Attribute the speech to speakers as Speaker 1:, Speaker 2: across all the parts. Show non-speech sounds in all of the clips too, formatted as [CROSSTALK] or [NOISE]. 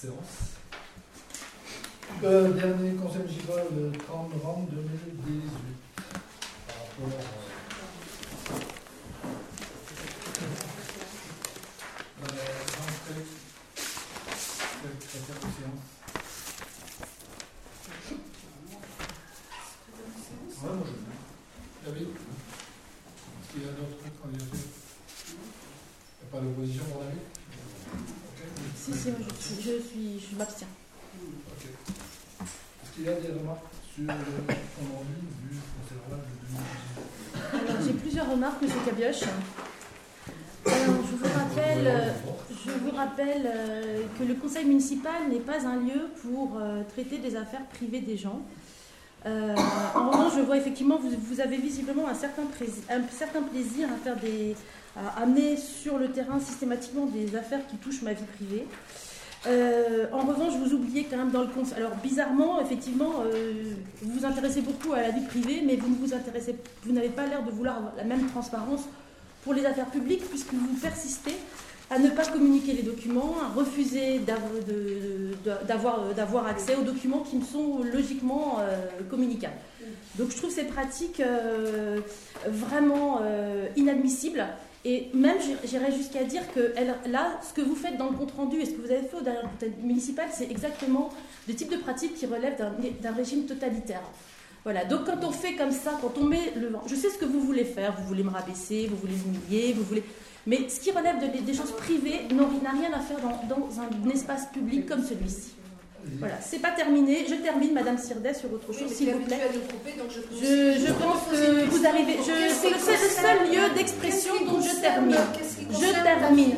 Speaker 1: séance. Euh, dernier conseil municipal le 30 novembre 2018. Par rapport. Euh, euh, rentrée. Secrétaire de séance. Ouais, moi je veux. David Est-ce qu'il y a d'autres candidatures Il n'y a pas d'opposition pour David Ok.
Speaker 2: Si, si, moi, je, suis- je suis, je m'abstiens.
Speaker 1: Ok. Est-ce qu'il y a des remarques sur le compte rendu du conseil rural de 2018
Speaker 2: Alors, j'ai plusieurs remarques, Monsieur Cabioche. Alors, je vous rappelle, euh, je vous rappelle euh, que le conseil n'est pas un lieu pour euh, traiter des affaires privées des gens. Euh, en revanche, je vois effectivement, vous, vous avez visiblement un certain, plaisir à faire des, amener sur le terrain systématiquement des affaires qui touchent ma vie privée. Euh, en revanche, vous oubliez quand même dans le conseil. Alors bizarrement, effectivement, vous vous intéressez beaucoup à la vie privée, mais vous ne vous intéressez, vous n'avez pas l'air de vouloir la même transparence pour les affaires publiques, puisque vous persistez à ne pas communiquer les documents, à refuser euh, d'avoir accès aux documents qui me sont logiquement euh, communicables. Donc je trouve ces pratiques euh, vraiment inadmissibles. Et même, j'irais- jusqu'à dire que là, ce que vous faites dans le compte-rendu et ce que vous avez fait au dernier conseil municipal, c'est exactement le type de pratique qui relève d'un régime totalitaire. Voilà, donc quand on fait comme ça, quand on met le vent, je sais ce que vous voulez faire, vous voulez me rabaisser, vous voulez m'humilier, vous voulez... Mais ce qui relève de- des choses privées n'a rien à faire dans, dans un espace public comme celui-ci. Voilà, c'est pas terminé. Je termine, Madame Sirdet, sur autre chose, s'il vous plaît.
Speaker 3: couper, donc je
Speaker 2: Je, je pense que vous arrivez. C'est le seul, le seul lieu d'expression dont je termine. Je termine.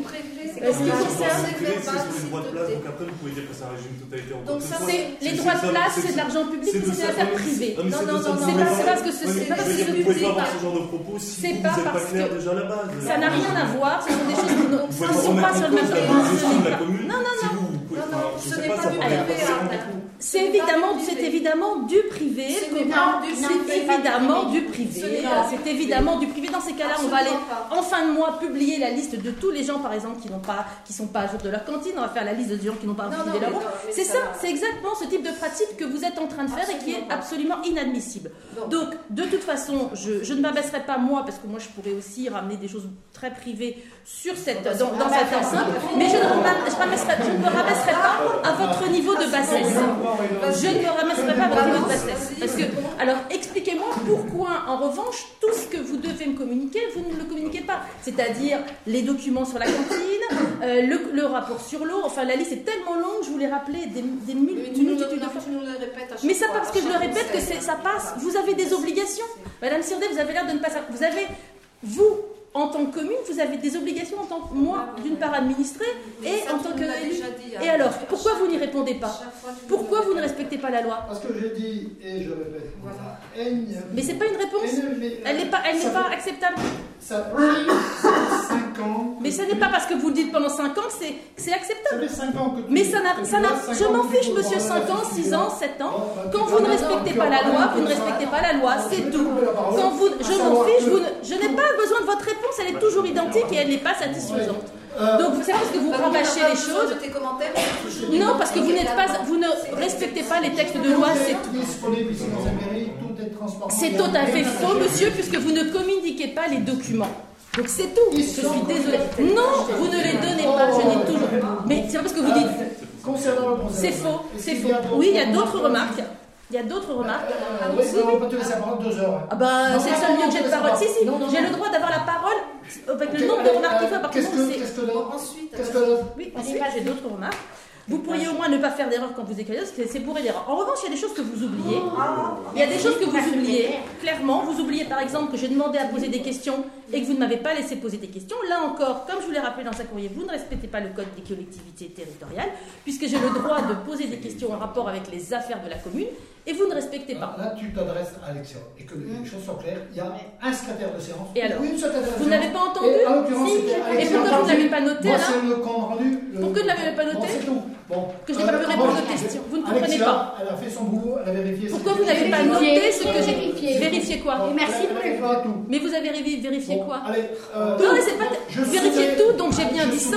Speaker 3: C'est
Speaker 2: ce qui
Speaker 4: C'est
Speaker 2: concerne-
Speaker 4: privé, c'est sur les droits de place, donc après vous pouvez dire que c'est un régime totalitaire. ou quoi
Speaker 3: Donc
Speaker 4: que ce
Speaker 3: ça.
Speaker 2: C'est les droits de place, c'est de l'argent public,
Speaker 4: c'est de
Speaker 2: c'est des
Speaker 4: ça-
Speaker 2: affaires
Speaker 4: non, non,
Speaker 3: Non,
Speaker 4: c'est
Speaker 2: pas- parce que ce- c'est pas parce que
Speaker 4: Vous pouvez pas avoir ce genre de propos si
Speaker 2: C'est
Speaker 4: vous
Speaker 2: pas
Speaker 4: n'êtes pas
Speaker 2: parce
Speaker 4: clair
Speaker 2: que-
Speaker 4: déjà à la base.
Speaker 2: Ça n'a rien à voir, ce sont des choses qui ne sont pas sur le même plan. Non, non,
Speaker 3: Non,
Speaker 2: C'est évidemment, c'est évidemment du privé. C'est évidemment du privé. C'est évidemment du privé. Dans ces cas-là, on va aller en fin de mois publier la liste de tous les gens, par exemple, qui n'ont pas, qui sont pas à jour de leur cantine. On va faire la liste des gens qui n'ont pas
Speaker 3: non,
Speaker 2: leur C'est
Speaker 3: ça
Speaker 2: c'est exactement ce type de pratique que vous êtes en train de faire et qui est
Speaker 3: Absolument pas.
Speaker 2: absolument inadmissible. Donc, de toute façon, je, je ne m'abaisserai pas moi, parce que moi, je pourrais aussi ramener des choses très privées sur cette, dans, dans cette enceinte, mais je ne, me- je rabaisserai- je ne me rabaisserai pas à votre niveau de bassesse. Je ne me ramasserai pas à votre niveau de bassesse. Parce que, alors, expliquez-moi pourquoi, en revanche, tout ce que vous devez me communiquer, vous ne le communiquez pas. C'est-à-dire les documents sur la cantine, euh, le, le rapport sur l'eau, enfin, la liste est tellement longue, je vous l'ai rappelé des, des
Speaker 3: Mais tu nous, le-
Speaker 2: multitudes de fois. Mais ça
Speaker 3: fois,
Speaker 2: parce que je le répète que ça passe. Vous avez des obligations. Madame Sirdet, vous avez l'air de ne pas savoir. Vous avez, vous, en tant que commune, vous avez des obligations en tant que moi, d'une part administrée, et en tant que
Speaker 3: hein.
Speaker 2: Et alors, pourquoi vous n'y répondez pas Pourquoi vous ne respectez pas la loi
Speaker 1: Parce que j'ai dit, et je répète,
Speaker 2: Mais c'est pas une réponse. Elle n'est pas, elle
Speaker 1: ça
Speaker 2: n'est pas acceptable.
Speaker 1: Ça fait 5 ans.
Speaker 2: Mais ce n'est pas parce que vous le dites pendant 5 ans que c'est, que c'est acceptable.
Speaker 1: Ça fait 5 ans que tu
Speaker 2: Mais ça n'a, ça n'a, je m'en fiche, monsieur,
Speaker 1: comprends
Speaker 2: 5
Speaker 1: la
Speaker 2: ans, 6 ans, 7 ans. Quand vous ne respectez pas la loi, vous ne respectez pas la loi, c'est tout. Quand vous, je m'en fiche,
Speaker 1: que-
Speaker 2: vous ne- je n'ai pas besoin de votre réponse, elle est toujours identique et elle n'est pas satisfaisante. Donc c'est parce que vous rabâchez les choses. Non, parce que vous n'êtes pas, vous ne respectez pas les textes de loi,
Speaker 1: est
Speaker 2: c'est tout. C'est tout à fait faux, monsieur, puisque vous ne communiquez pas les documents. Donc c'est tout. Je suis désolée. Non, vous ne les donnez pas. Je n'ai toujours. Mais c'est pas parce que vous dites.
Speaker 1: Concernant le conseil
Speaker 2: C'est faux. C'est faux. Oui, il y a d'autres
Speaker 1: remarques
Speaker 2: remarques. Il y a d'autres remarques.
Speaker 1: Euh, oui, on peut te laisser la parole deux heures.
Speaker 2: Ah bah c'est le seul lieu que j'ai de parole. Si si, j'ai le droit d'avoir la parole avec
Speaker 1: Ok,
Speaker 2: le nombre de remarques qu'il faut.
Speaker 1: euh,
Speaker 2: Par
Speaker 1: Qu'est-ce
Speaker 2: contre,
Speaker 1: que
Speaker 2: c'est
Speaker 1: qu'est-ce que
Speaker 3: Bon,
Speaker 1: d'autre
Speaker 3: ensuite,
Speaker 2: Oui, ensuite j'ai d'autres remarques. Vous pourriez au moins ne pas faire d'erreur quand vous écrivez, parce que c'est bourré d'erreurs. En revanche, il y a des choses que vous oubliez. Il y a des choses que vous oubliez, clairement. Vous oubliez par exemple que j'ai demandé à poser des questions et que vous ne m'avez pas laissé poser des questions. Là encore, comme je vous l'ai rappelé dans sa courrier, vous ne respectez pas le code des collectivités territoriales, puisque j'ai le droit de poser des questions en rapport avec les affaires de la commune, et vous ne respectez pas.
Speaker 1: Là, tu t'adresses à l'élection et que les choses soient claires. Il y a un secrétaire de séance.
Speaker 2: Et alors
Speaker 1: une secrétaire de
Speaker 2: Vous n'avez pas entendu
Speaker 1: Et en l'occurrence,
Speaker 2: Si. Et
Speaker 1: Alexia
Speaker 2: pourquoi vous
Speaker 1: Tardy.
Speaker 2: n'avez pas noté
Speaker 1: Moi,
Speaker 2: alors
Speaker 1: c'est le compte rendu. le-
Speaker 2: Pourquoi vous ne l'avez pas noté
Speaker 1: Bon, c'est tout. Bon.
Speaker 2: Que je n'ai pas pu répondre aux questions. Vous ne
Speaker 1: Alexia,
Speaker 2: comprenez pas.
Speaker 1: Elle a fait son boulot, elle a vérifié.
Speaker 2: Pourquoi vous n'avez pas noté ce que j'ai
Speaker 5: Vérifier.
Speaker 2: Vérifié quoi
Speaker 5: merci pour les.
Speaker 2: Mais vous avez vérifié quoi
Speaker 1: Allez. euh,
Speaker 2: Non, mais c'est pas.
Speaker 1: je
Speaker 2: Vérifiez tout, donc j'ai bien dit ça.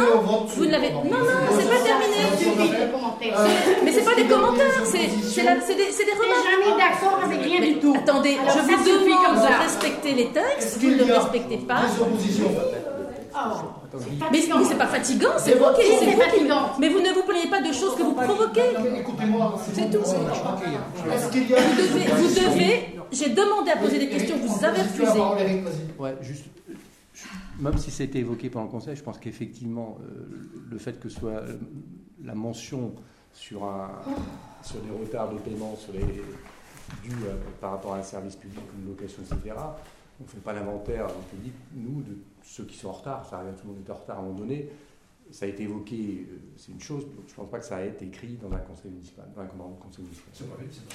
Speaker 2: vous ne l'avez- non, non, c'est pas terminé.
Speaker 5: Commentaires.
Speaker 2: Mais c'est pas des commentaires, c'est c'est la- c'est des, des
Speaker 5: Je suis
Speaker 2: remarques.
Speaker 5: jamais d'accord avec rien du tout.
Speaker 2: attendez, je vous demande de respecter les textes, vous ne le respectez pas.
Speaker 1: des oppositions
Speaker 5: Oh, c'est
Speaker 2: Mais, c'est pas fatigant, c'est vous qui
Speaker 5: c'est fatigant.
Speaker 2: Mais vous ne vous plaignez pas de choses que vous provoquez.
Speaker 1: Écoutez-moi,
Speaker 2: C'est tout.
Speaker 1: A
Speaker 2: Vous devez, vous devez, j'ai demandé à poser des questions, vous avez refusé.
Speaker 6: Ouais, juste, même si c'était évoqué pendant le Conseil, je pense qu'effectivement, euh, le fait que ce soit euh, la mention sur, un, sur des retards de paiement sur les, dus euh, par rapport à un service public ou une location, etc., on ne fait pas l'inventaire public, nous, de ceux qui sont en retard, ça arrive à tout le monde d'être en retard à un moment donné, ça a été évoqué, euh, c'est une chose, donc je ne pense pas que ça a été écrit dans un conseil municipal, dans un conseil municipal.
Speaker 1: C'est pas fait, c'est pas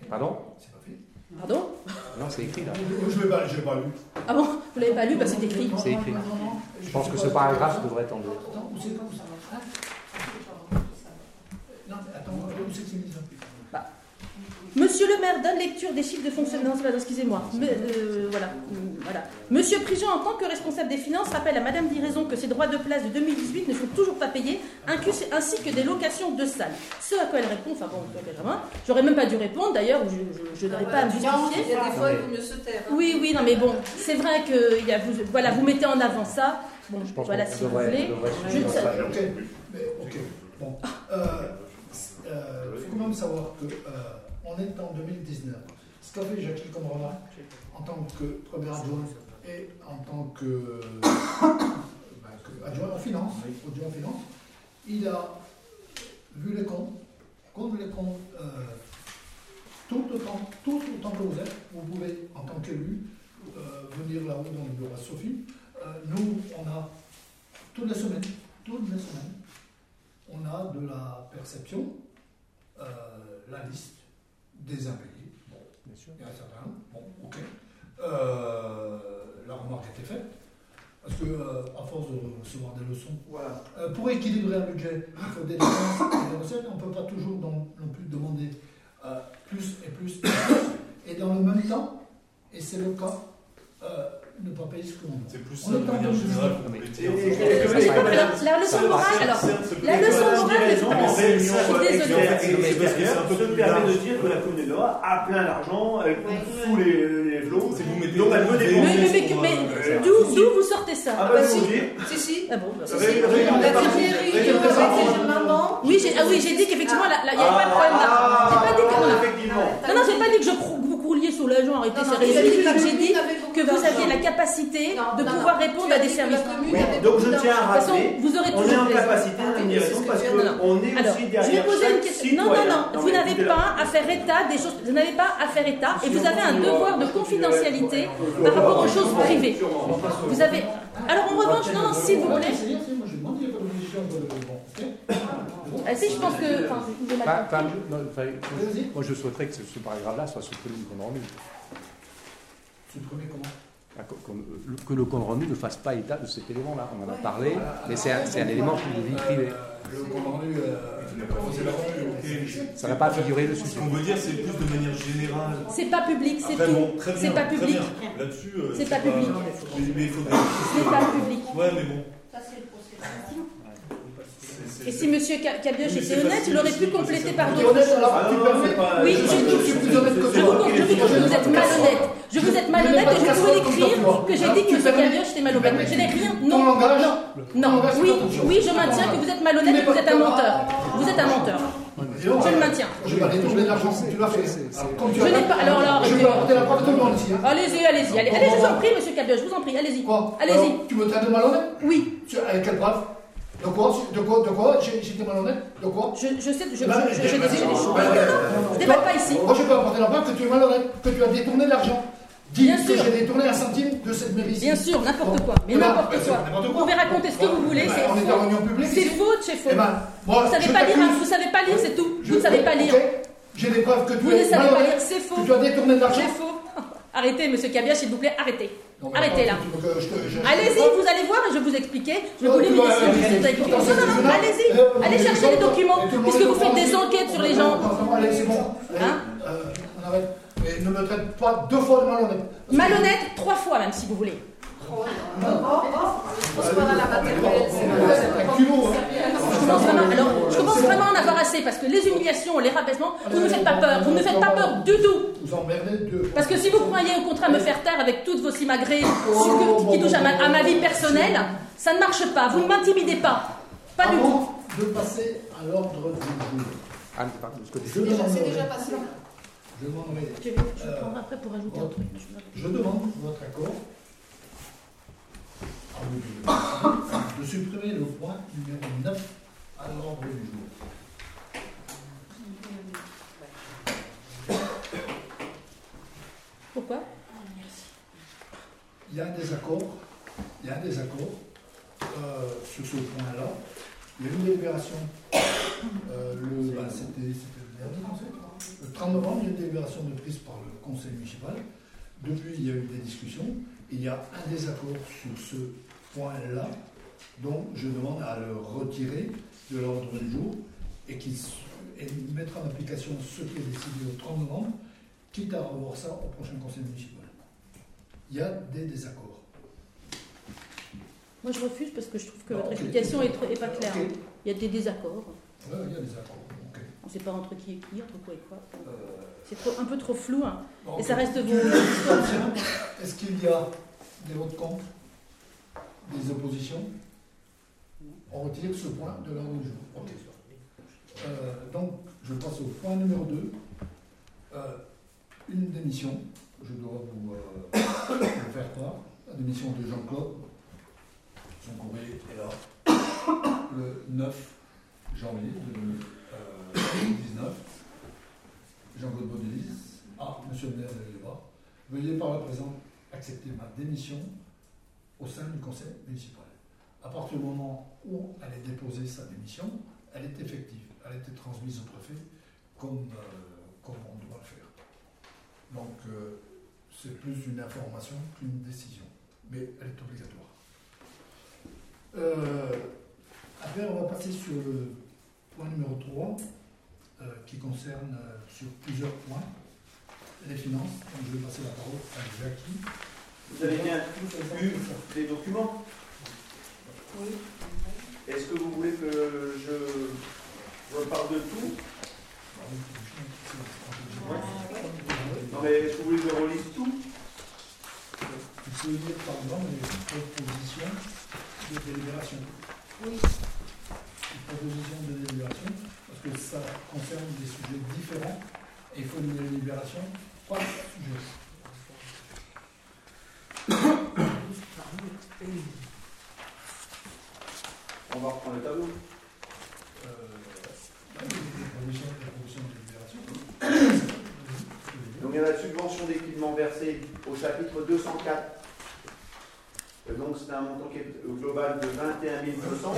Speaker 1: fait.
Speaker 6: Pardon?
Speaker 1: C'est pas fait.
Speaker 2: Pardon?
Speaker 6: Non, c'est écrit là.
Speaker 1: Je pas, je vais pas lu.
Speaker 2: Ah bon? Vous l'avez pas lu? Bah c'est écrit.
Speaker 6: C'est écrit. Je pense que ce paragraphe devrait être.
Speaker 1: Attends, où c'est ça Non, mais attends, où c'est que c'est mis
Speaker 2: Monsieur le maire donne lecture des chiffres de fonctionnement. Non, excusez-moi. Me- euh, voilà. Voilà. Monsieur Prigent, en tant que responsable des finances, rappelle à Madame Diraison que ses droits de place de 2018 ne sont toujours pas payés, ainsi que des locations de salles. Ce à quoi elle répond, enfin bon, j'aurais même pas dû répondre d'ailleurs, ou je, je, je n'aurais pas à me
Speaker 3: Il
Speaker 2: justifier.
Speaker 3: y a des fois, il vaut mieux se taire. hein.
Speaker 2: Oui, oui, non, mais bon, c'est vrai que il y a, vous, voilà, vous mettez en avant ça. Bon,
Speaker 6: Je pense
Speaker 2: voilà, si vous
Speaker 6: devrait-
Speaker 2: voulez.
Speaker 1: Ok, mais ok. Bon. Euh, euh, faut quand même savoir que euh, on est en 2019. Ce qu'a fait Jacques comme remarque, en tant que premier adjoint et en tant que, [COUGHS] bah, que adjoint en finance, adjoint en finance, il a vu les comptes, comme les comptes, euh, tout autant, tout autant que vous êtes, vous pouvez, en tant qu'élu, euh, venir là-haut dans le bureau à Sophie. Euh, nous, on a toutes les semaines, toutes les semaines, on a de la perception, la liste des impayés. Bon,
Speaker 6: Bien sûr.
Speaker 1: il y en a certains, bon, ok. Euh, la remarque a été faite, parce que euh, à force de recevoir des leçons,
Speaker 7: Voilà.
Speaker 1: euh, pour équilibrer un budget, il faut des dépenses et des recettes. On ne peut pas toujours non, non plus demander plus et plus et plus. Et dans le même temps, et c'est le cas, ne pas payer ce que l'on doit.
Speaker 4: C'est plus ça de
Speaker 1: en
Speaker 4: manière
Speaker 1: 2019.
Speaker 4: générale pour
Speaker 6: Mais-
Speaker 4: compléter.
Speaker 7: Et-
Speaker 4: en
Speaker 7: et-
Speaker 4: fait.
Speaker 7: et-
Speaker 6: Ça, c'est pas
Speaker 2: Alors,
Speaker 6: grave.
Speaker 2: la leçon morale, alors, la leçon morale, je- suis
Speaker 7: permet de dire que la commune de Loire a plein d'argent, elle les,
Speaker 4: C'est vous mettez
Speaker 7: donc elle peut
Speaker 4: des-
Speaker 2: Mais,
Speaker 4: Euh,
Speaker 2: d'où, d'où vous sortez ça?
Speaker 7: Ah
Speaker 3: bah
Speaker 7: bah
Speaker 3: si. Si, si.
Speaker 2: Ah bon,
Speaker 3: Si.
Speaker 2: Oui, j'ai, ah oui, j'ai dit qu'effectivement, il n'y avait pas de problème d'argent. J'ai pas dit que,
Speaker 7: Ah,
Speaker 2: non,
Speaker 7: effectivement.
Speaker 2: non, non, j'ai pas dit que je cro- sur l'agent, arrêtez,
Speaker 3: Non,
Speaker 2: c'est
Speaker 3: non, il a dit que la
Speaker 2: ridicule. J'ai dit que vous aviez la capacité
Speaker 3: Non,
Speaker 2: de
Speaker 3: non,
Speaker 2: pouvoir
Speaker 3: non.
Speaker 2: répondre à des services.
Speaker 7: donc je tiens à rappeler,
Speaker 2: vous aurez
Speaker 7: on est
Speaker 2: toujours
Speaker 7: en capacité
Speaker 3: Ah, que
Speaker 7: parce qu'on est
Speaker 2: Alors,
Speaker 7: aussi
Speaker 2: je vais
Speaker 7: derrière
Speaker 2: poser une question. Non, non, non, vous n'avez pas à faire état des choses. Vous n'avez pas à faire état et vous avez un devoir de confidentialité par rapport aux choses privées. Vous avez. Alors en revanche, non, non, s'il vous plaît.
Speaker 1: c'est bien, c'est- moi je demande, il n'y a pas d'obligation de. Bon, ok.
Speaker 2: Ah, si, je pense que. Enfin, m'attendre.
Speaker 6: enfin, non, enfin, moi, je souhaiterais que ce, ce paragraphe-là soit supprimé du compte rendu.
Speaker 1: Supprimer comment?
Speaker 6: Enfin, qu'on- qu'on- euh, Que le compte rendu ne fasse pas état de cet élément-là. On en a parlé, mais c'est un, c'est un élément de vie privée.
Speaker 1: Euh, Le compte rendu. euh,
Speaker 4: Il n'a pas fait la ok.
Speaker 6: Ça n'a pas figuré dessus.
Speaker 4: Ce qu'on veut dire, c'est plus de manière générale.
Speaker 2: C'est pas public, c'est
Speaker 4: Après, bon,
Speaker 2: tout.
Speaker 4: très
Speaker 2: C'est pas
Speaker 4: très
Speaker 2: public.
Speaker 4: bien. Là-dessus, euh,
Speaker 2: C'est pas public.
Speaker 4: Mais mais il faudrait.
Speaker 2: C'est pas public.
Speaker 4: Ouais, mais bon.
Speaker 5: Ça, c'est le procès.
Speaker 2: Et si Monsieur Ca- Cabioche était honnête, il aurait pu compléter par d'autres choses.
Speaker 7: Ah
Speaker 2: Oui, je- vous, je vous trouve que vous êtes malhonnête. Je vous êtes malhonnête et je pouvais l'écrire que j'ai dit que M. Cabioche était malhonnête. Je n'ai rien. Non, non, non. Oui, oui, je maintiens que vous êtes malhonnête et que vous êtes un menteur. Vous êtes un menteur. Je le maintiens.
Speaker 1: Je vais pas détourner de l'argent, tu l'as fait.
Speaker 2: Je n'ai pas- alors là,
Speaker 1: Je peux apporter la preuve de tout le monde ici. hein.
Speaker 2: Allez-y, allez-y, allez, je vous en prie, Monsieur Cabioche, je vous en prie, allez-y.
Speaker 1: Quoi
Speaker 2: Allez-y.
Speaker 1: Tu me traites de malhonnête?
Speaker 2: Oui,
Speaker 1: Avec quelle preuve De quoi De quoi De quoi J'étais malhonnête De quoi?
Speaker 2: Je, je sais, je, je,
Speaker 1: Bah,
Speaker 2: je, je je pas ici.
Speaker 1: Moi, je peux apporter la preuve que tu es malhonnête, que tu as détourné de l'argent. Dis
Speaker 2: Bien
Speaker 1: que j'ai détourné un centime de cette mairie.
Speaker 2: Bien sûr, n'importe quoi, mais
Speaker 1: Eh ben,
Speaker 2: n'importe quoi. Vous pouvez raconter ce que vous voulez,
Speaker 1: Bah,
Speaker 2: c'est
Speaker 1: on est en réunion
Speaker 2: faux.
Speaker 1: publique
Speaker 2: C'est faux, c'est faux.
Speaker 1: Eh ben,
Speaker 2: Vous savez
Speaker 1: je
Speaker 2: pas lire, vous savez pas lire, c'est tout. Vous ne savez pas lire.
Speaker 1: J'ai des preuves que tu
Speaker 2: Vous ne savez pas lire, c'est faux.
Speaker 1: tu as détourné de l'argent.
Speaker 2: C'est faux. [LAUGHS] Arrêtez, monsieur Cabia, s'il vous plaît, arrêtez. Arrêtez là. Allez-y, vous allez voir et je vais vous expliquer. Je vais vous avez écrit. Non, non, non, allez-y.
Speaker 1: Euh,
Speaker 2: Allez chercher les documents, puisque vous faites des enquêtes sur les gens.
Speaker 1: Allez, c'est bon.
Speaker 2: Hein
Speaker 1: on arrête. Mais ne me traite pas deux fois de malhonnête.
Speaker 2: Malhonnête, trois fois même, si vous voulez.
Speaker 3: Oh, oh, oh, oh. C'est vrai.
Speaker 2: vraiment en avoir assez parce que les humiliations, les rabaissements, vous ne me faites pas peur. Vous ne me faites pas peur du tout.
Speaker 1: Vous emmerdez deux.
Speaker 2: Parce que si vous croyez au contraire me faire taire avec toutes vos simagrées qui touchent à ma, à ma vie personnelle, ça ne marche pas. Vous ne m'intimidez pas. Pas du tout.
Speaker 1: De passer à l'ordre du jour, je
Speaker 3: Déjà- C'est déjà passé.
Speaker 1: je demanderai,
Speaker 2: Je vais je vais prendre après pour ajouter un truc.
Speaker 1: je demande votre accord à de supprimer le point numéro 9 à l'ordre du jour.
Speaker 2: Pourquoi?
Speaker 1: Il y a un désaccord, il y a un désaccord euh, sur ce point-là. Il y a une délibération, euh, le, bah, c'était, le dernier conseil, le 30 novembre, il y a une délibération de prise par le conseil municipal. Depuis, il y a eu des discussions. Il y a un désaccord sur ce point-là, donc je demande à le retirer de l'ordre du jour et qu'il et mettre en application ce qui est décidé au 30 novembre, quitte à revoir ça au prochain conseil municipal. Il y a des désaccords.
Speaker 2: Moi je refuse parce que je trouve que
Speaker 1: Ah,
Speaker 2: votre explication est, tr- est pas claire. Il y a des désaccords.
Speaker 1: Ouais, il y a des accords.
Speaker 2: On ne sait pas entre qui est qui, entre quoi et quoi.
Speaker 1: Euh,
Speaker 2: C'est trop- un peu trop flou. hein.
Speaker 1: bon,
Speaker 2: Et ça reste vos.
Speaker 1: Est-ce qu'il y a des votes contre Des oppositions? On retire ce point de l'ordre du jour. Euh, donc, je passe au point numéro 2. une démission. Je dois vous euh, faire part. La démission de Jean-Claude. Son courrier est là. Le 9 janvier 2019. Jean-Claude Baudelis. Ah, monsieur le maire de Léva. Veuillez par la présente accepter ma démission au sein du conseil municipal. À partir du moment où elle a déposé sa démission, elle est effective. Elle a été transmise au préfet comme, euh, comme on doit le faire. Donc, euh, c'est plus une information qu'une décision. Mais elle est obligatoire. Euh, après, on va passer sur le point numéro 3, euh, qui concerne euh, sur plusieurs points les finances. Donc, je vais passer la parole à Jackie.
Speaker 7: Vous avez bien tous vu les documents
Speaker 3: Oui.
Speaker 7: Est-ce que vous voulez que je reparle de tout Non mais est-ce que vous voulez que je relise tout
Speaker 1: peux lire par exemple les propositions de délibération.
Speaker 3: Oui.
Speaker 1: Les propositions de délibération, que ça concerne des sujets différents et il faut une délibération par sujet.
Speaker 7: On va reprendre le tableau.
Speaker 1: Euh, de délibération.
Speaker 7: Donc il y a la subvention d'équipement versée au chapitre 204. Euh, Donc c'est un montant qui est au global de 21 200.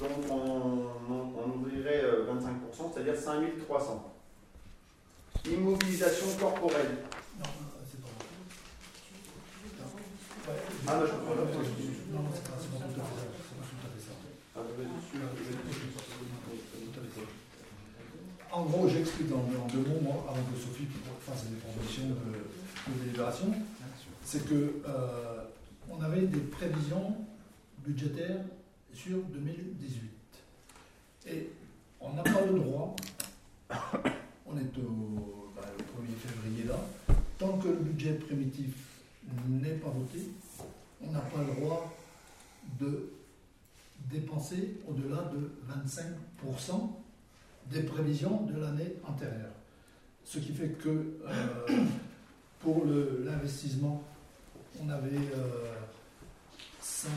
Speaker 7: Donc on, on- on ouvrirait euh, 25%, c'est-à-dire 5 300. Immobilisation corporelle.
Speaker 1: Non, non, c'est pas
Speaker 7: Ah, non, je comprends pas.
Speaker 1: Non, non, c'est pas, c'est pas tout à fait ça. C'est pas tout à fait ça.
Speaker 7: Ah,
Speaker 1: En gros, j'explique en, en deux mots, moi, avant que Sophie fasse des propositions de, de délibération, c'est que euh, on avait des prévisions budgétaires sur 2018. Et on n'a pas le droit, on est au bah, le 1er février là, tant que le budget primitif n'est pas voté, on n'a pas le droit de dépenser au-delà de 25% des prévisions de l'année antérieure. Ce qui fait que euh, pour l'investissement, on avait euh, cin-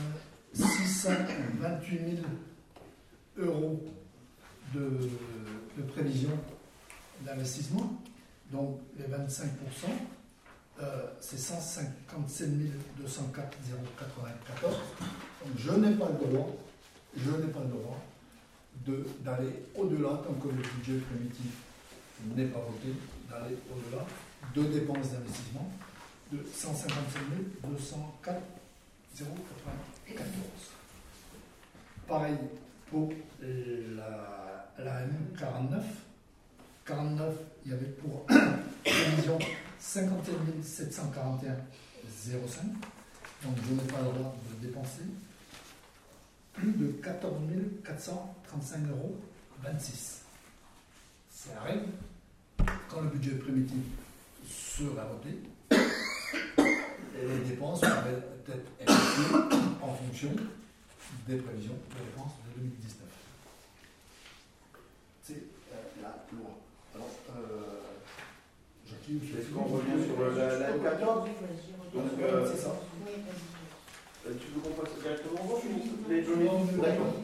Speaker 1: 628 000 euros de, prévision d'investissement. Donc les 25%, euh, c'est 157 204 094. Donc je n'ai pas le droit, je n'ai pas le droit d'aller au-delà, tant que le budget primitif n'est pas voté, d'aller au-delà de dépenses d'investissement de 157 204 094. Pareil pour la, la M49. 49, il y avait pour prévision 57 741 05. Donc je n'ai pas le droit de dépenser plus de 14 435 euros 26. C'est la règle. Quand le budget primitif sera voté, les dépenses pourraient être effectuées [COUGHS] en fonction des prévisions de dépenses de 2019. C'est euh, la loi. Alors, euh, Jacqueline, je
Speaker 7: Est-ce qu'on revient sur la, la M14 Donc, euh,
Speaker 1: c'est ça.
Speaker 7: euh, tu veux qu'on passe directement les D'accord.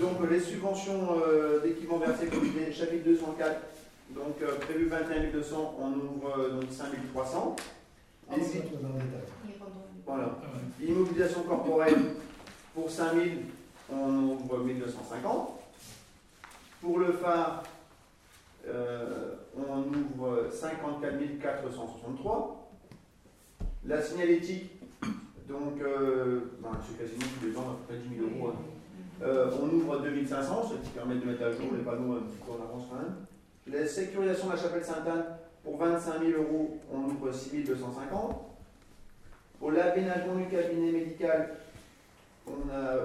Speaker 7: Donc, les subventions euh, d'équipement versées comité, chapitre 204, donc euh, prévu 21 200, on ouvre euh, donc 5 300.
Speaker 1: Ah, ça, tu vas dans le détail.
Speaker 7: Voilà.
Speaker 1: Ah ouais.
Speaker 7: Immobilisation corporelle, pour 5000, on ouvre 1250. Pour le phare, euh, on ouvre 54 463. La signalétique, donc, euh, ben, c'est quasiment tous les ans, à peu près 10 000 euros. hein. Euh, on ouvre 2500, ce qui permet de mettre à jour les panneaux un petit peu en avance quand même. La sécurisation de la chapelle Sainte-Anne, pour 25 000 euros, on ouvre 6 250. Pour l'aménagement du cabinet médical, on a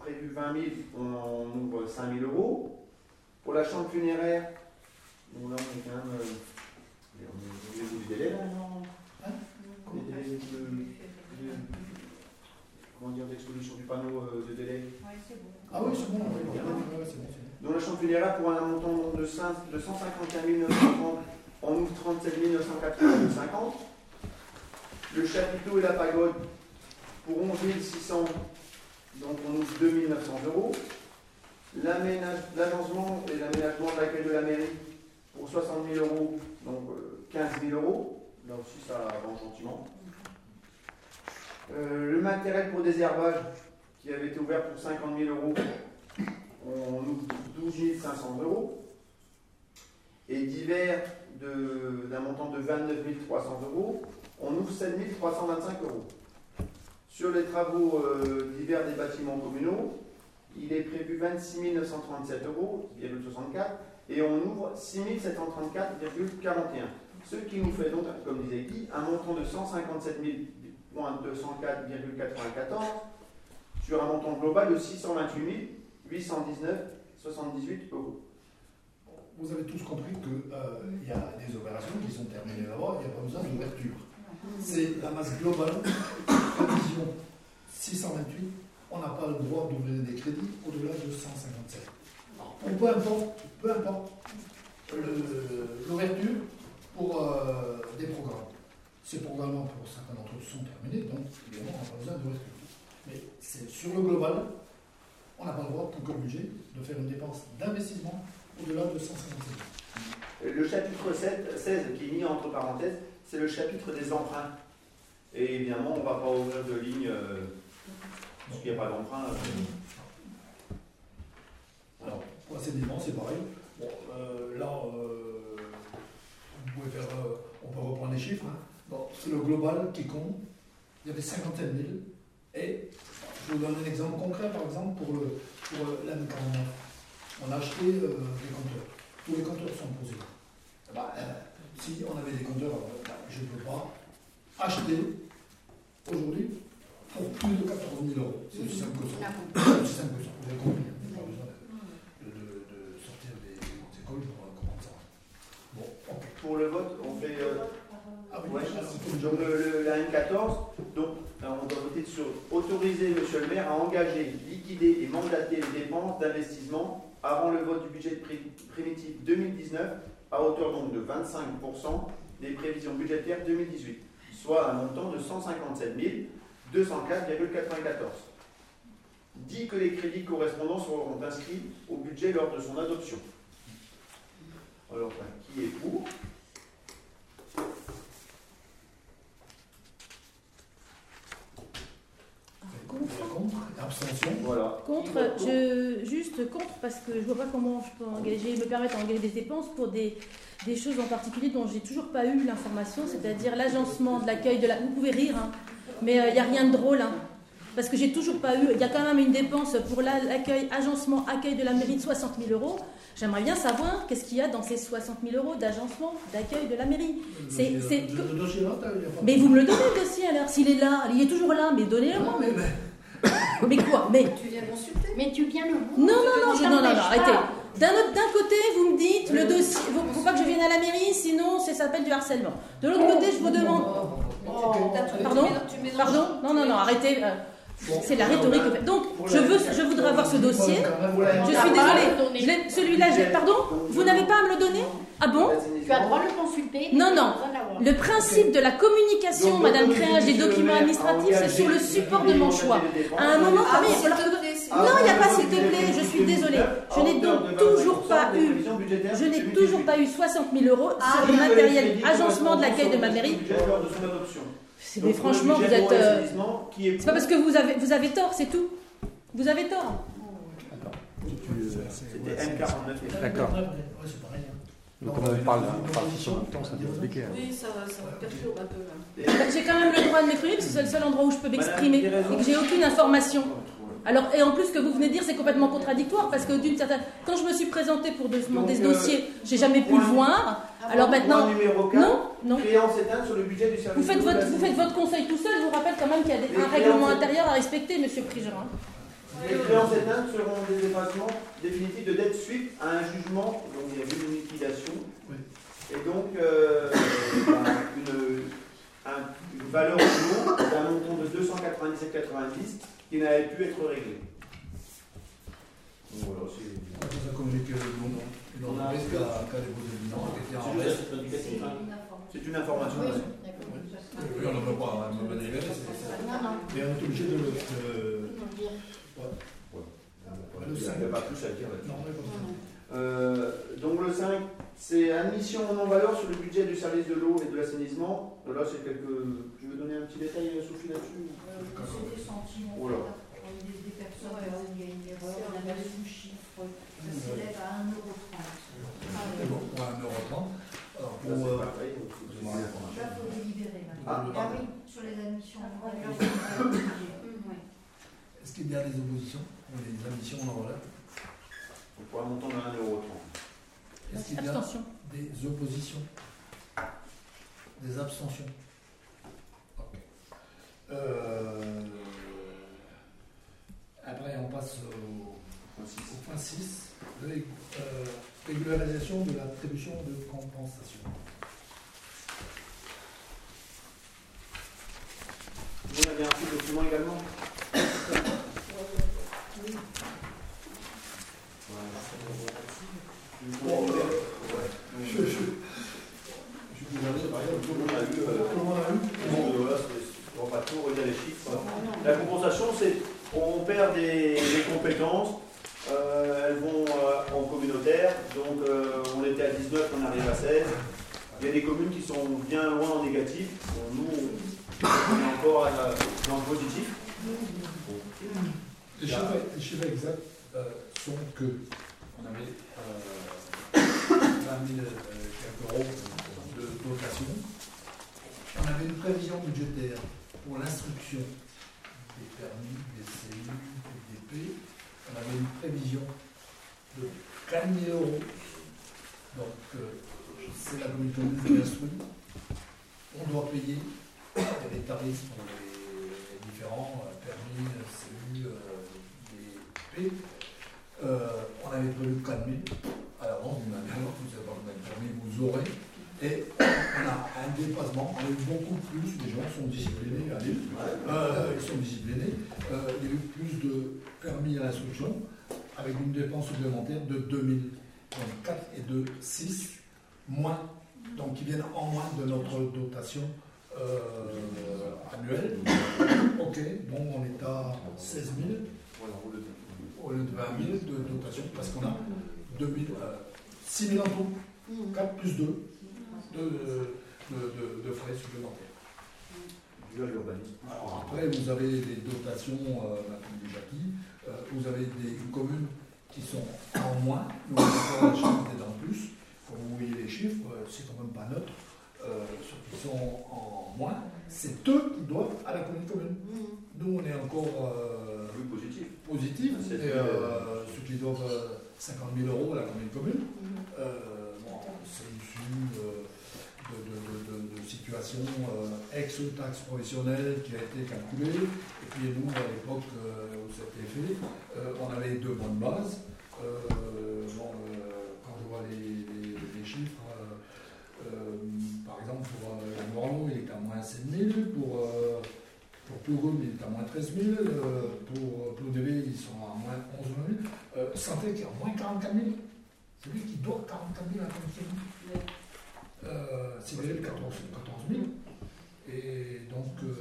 Speaker 7: prévu 20 000, on ouvre 5 000 euros. Pour la chambre funéraire, bon là on est quand même. euh, on est au niveau du délai là, non?
Speaker 1: Hein?
Speaker 7: Les délais de- de- Comment dire, d'exposition du panneau euh, de délai
Speaker 1: Ah oui, c'est bon, oui, oui, oui, oui, c'est bon, c'est bon.
Speaker 7: Dans la chambre funéraire, pour un montant de, 5, de 151 930, on ouvre 37 950. Le chapiteau et la pagode, pour 11 600, donc on ouvre 2 900 euros. L'agencement et l'aménagement de l'accueil de la mairie, pour 60 000 euros, donc euh, 15 000 euros. Là aussi, ça avance gentiment. Euh, le matériel pour désherbage, qui avait été ouvert pour 50 000 euros, on ouvre 12 500 euros. Et divers d'un montant de 29 300 euros, on ouvre 7 325 euros. Sur les travaux euh, divers des bâtiments communaux, il est prévu 26 937 euros, 64, et on ouvre 6 734,41. Ce qui nous fait donc, comme disait Guy, un montant de 157 204,94 sur un montant global de 628 819,78 euros.
Speaker 1: Vous avez tous compris qu'il y a des opérations qui sont terminées là-bas, il n'y a pas besoin d'ouverture. C'est la masse globale, prévision 628, on n'a pas le droit d'ouvrir des crédits au-delà de 157. Alors, peu importe, peu importe l'ouverture pour euh, des programmes. Ces programmes, pour certains d'entre eux, sont terminés, donc évidemment, on n'a pas besoin d'ouverture. Mais c'est sur le global, on n'a pas le droit, pour que budget, de faire une dépense d'investissement au-delà de 157.
Speaker 7: Le chapitre 7, 16, qui est mis entre parenthèses, c'est le chapitre des emprunts. Et évidemment, on ne va pas ouvrir de ligne, euh, parce qu'il n'y a pas d'emprunt. euh.
Speaker 1: Alors, pour dépenses, c'est pareil. Bon, euh, là, vous pouvez faire, on peut reprendre les chiffres. hein. C'est le global qui compte. Il y avait 57 000. Et je vous donne un exemple concret, par exemple, pour, le, pour euh, l'M49. On a acheté euh, des compteurs. Tous les compteurs sont posés. Bah, euh, si on avait des compteurs, euh, bah, je ne peux pas acheter aujourd'hui pour plus de 14 000 euros. C'est aussi simple que ça. C'est aussi simple que ça. Vous avez compris. Il n'y a pas besoin de, de- de sortir des, des écoles pour comprendre ça. Bon, ok.
Speaker 7: Pour le vote, on fait. euh,
Speaker 1: Ah oui,
Speaker 7: ouais, donc le, le- la N14, donc on doit voter sur autoriser Monsieur le maire à engager, liquider et mandater les dépenses d'investissement avant le vote du budget pri- primitif 2019 à hauteur donc de 25% des prévisions budgétaires 2018, soit un montant de 157 204,94. Dit que les crédits correspondants seront inscrits au budget lors de son adoption. Alors, ben, qui est pour?
Speaker 1: Contre, contre, abstention.
Speaker 7: Voilà.
Speaker 2: Contre, je, juste contre parce que je vois pas comment je peux engager, me permettre d'engager des dépenses pour des, des choses en particulier dont j'ai toujours pas eu l'information, c'est-à-dire l'agencement de l'accueil de la. Vous pouvez rire, hein, mais il n'y a rien de drôle. hein, parce que j'ai toujours pas eu. Il y a quand même une dépense pour la- l'accueil, agencement, accueil de la mairie de 60 000 euros. J'aimerais bien savoir qu'est-ce qu'il y a dans ces 60 000 euros d'agencement, d'accueil de la mairie. C'est- Mais vous me le donnez le dossier alors, s'il est là, il est toujours là, mais donnez-le
Speaker 1: Non,
Speaker 2: moi.
Speaker 1: Mais,
Speaker 2: quoi Mais
Speaker 3: Tu viens consulter
Speaker 5: Mais tu viens le
Speaker 2: Non, non, non, je- non, non, non, arrêtez. D'un autre- d'un côté, vous me dites le dossier, faut, faut pas que je vienne à la mairie, sinon ça s'appelle du harcèlement. De l'autre côté, je vous demande, pardon, pardon, non, non, non, arrêtez. C'est la rhétorique. Donc, je veux, je voudrais avoir ce dossier. Je suis désolée. Celui-là, j'ai- pardon, vous n'avez pas à me le donner Ah bon
Speaker 5: Tu as le droit de le consulter.
Speaker 2: Non, non.
Speaker 5: le
Speaker 2: principe de la communication, Madame Créage, des documents administratifs, c'est sur le support de mon choix. À un moment, que-
Speaker 7: Ah,
Speaker 2: Non, il n'y a pas, s'il te plaît, je suis désolée. Je n'ai donc toujours
Speaker 7: 25%
Speaker 2: pas eu, je n'ai toujours pas eu 60 000 euros
Speaker 7: Ah,
Speaker 2: sur le matériel agencement de l'accueil de ma mairie. Mais franchement,
Speaker 7: le
Speaker 2: vous êtes. euh, C'est pas parce que vous avez, vous avez tort, c'est tout. Vous avez tort.
Speaker 7: C'était M49.
Speaker 6: D'accord.
Speaker 1: Hein.
Speaker 6: Donc on parle, en même temps, ça doit expliquer. hein.
Speaker 3: Oui, ça, ça me perturbe un peu
Speaker 2: J'ai quand même le droit de m'exprimer parce que c'est le seul endroit où je peux m'exprimer et que j'ai aucune information. Alors, et en plus, ce que vous venez de dire, c'est complètement contradictoire parce que d'une certaine. Quand je me suis présentée pour demander ce
Speaker 7: euh,
Speaker 2: dossier, j'ai jamais pu le voir. Alors maintenant.
Speaker 7: Numéro 4.
Speaker 2: Non, non.
Speaker 7: Créance éteinte sur le budget du service.
Speaker 2: Vous faites, votre, vous faites votre conseil tout seul, je vous rappelle quand même qu'il y a des- un règlement intérieur à respecter, monsieur Prigera.
Speaker 7: Les créances éteintes seront des effacements définitifs de dette suite à un jugement, donc il y a eu une liquidation.
Speaker 1: Oui.
Speaker 7: Et donc, euh, [COUGHS] ben, une, un- une valeur au d'un montant de 297,90 qui n'avait pu être réglé. Donc voilà, c'est.
Speaker 1: On a qui était en
Speaker 7: C'est une information.
Speaker 5: Oui.
Speaker 1: Et on n'en veut pas. Mais on est obligé de le. de-.
Speaker 7: Il n'y a pas plus à dire là-dessus. Euh, donc le 5, c'est admission en non-valeur sur le budget du service de l'eau et de l'assainissement. Là, c'est quelques. Tu veux donner un petit détail, Sophie, là-dessus
Speaker 5: Euh, C'est des centimes.
Speaker 7: Oh là.
Speaker 5: Des, des personnes, il y a une erreur, on a mal sous-chiffre. Ça s'élève à 1,30€.
Speaker 1: C'est bon, pour 1,30€. Alors,
Speaker 7: Là,
Speaker 1: pour,
Speaker 7: c'est
Speaker 1: euh,
Speaker 7: pareil.
Speaker 5: Là, il faut délibérer maintenant.
Speaker 7: Ah,
Speaker 5: Ah oui, sur les admissions en valeur. Oui.
Speaker 1: Est-ce qu'il y a des oppositions? Ou des admissions en
Speaker 7: Donc, pour un montant de 1,30€.
Speaker 1: Est-ce qu'il y a des oppositions? Des abstentions Ok. Euh, Après, on passe au, au point 6, de, euh, régularisation de l'attribution de compensation.
Speaker 7: Vous avez un petit document également
Speaker 1: Bon, euh, Je, je, je suis désolé, par exemple,
Speaker 7: Tout le monde a eu. euh,
Speaker 1: tout le monde a eu
Speaker 7: bon, euh, voilà, c'est- On va pas trop redire les chiffres. La compensation, c'est on perd des, des compétences, euh, elles vont euh, en communautaire, donc euh, on était à 19, on arrive à 16. Il y a des communes qui sont bien loin en négatif, Bon, nous on est encore à- dans le positif.
Speaker 1: Les chiffres, les chiffres exacts euh, sont que on avait euh, 20 000 euh, quelques euros de dotation. On avait une prévision budgétaire pour l'instruction des permis, des CU, des DP. On avait une prévision de 4 000 euros. Donc, euh, c'est la communauté qui instruit. On doit payer il y a des tarifs pour les différents euh, permis, euh, CU, euh, des P. Euh, on avait prévu 4 000 à l'avance d'une année, alors vous savez pas combien de permis vous aurez. Et on a un dépassement, on a eu beaucoup plus, les gens sont disciplinés à Lille, euh, ils sont disciplinés. Euh, il y a eu plus de avec une dépense supplémentaire de 2000. Donc 4 et 2, 6, moins, donc qui viennent en moins de notre dotation euh, annuelle. Ok, donc on est à 16 000 au lieu de 20 000 de dotation parce qu'on a 2000, euh, 6 000 en tout, 4 plus 2 de, de, de- de frais supplémentaires. Alors après, vous avez des dotations, euh, on vous avez des communes qui sont en moins, nous on a encore la chance d'être en plus. Quand vous voyez les chiffres, euh, c'est quand même pas neutre. Euh, ceux qui sont en moins, c'est eux qui doivent à la commune commune. Nous, on est encore euh,
Speaker 7: Plus positif.
Speaker 1: positif,
Speaker 7: C'est-
Speaker 1: et, euh, ceux qui doivent euh, 50 000 euros à la commune commune. Euh, bon, c'est issu euh, de, situation euh, ex taxe professionnelle qui a été calculée. Et puis nous, à l'époque euh, où c'était fait, euh, on avait deux bonnes bases. Bon, quand je vois les, chiffres, par exemple, pour Morlon, il est à moins 7 000. Pour, pour il est à moins 13 000. pour Ploudévé, ils sont à moins 11 000. Santé qui est à moins 44 000. C'est lui qui doit 44 000 à la commission euh, Cyril, 14, 14 000. Et donc, euh,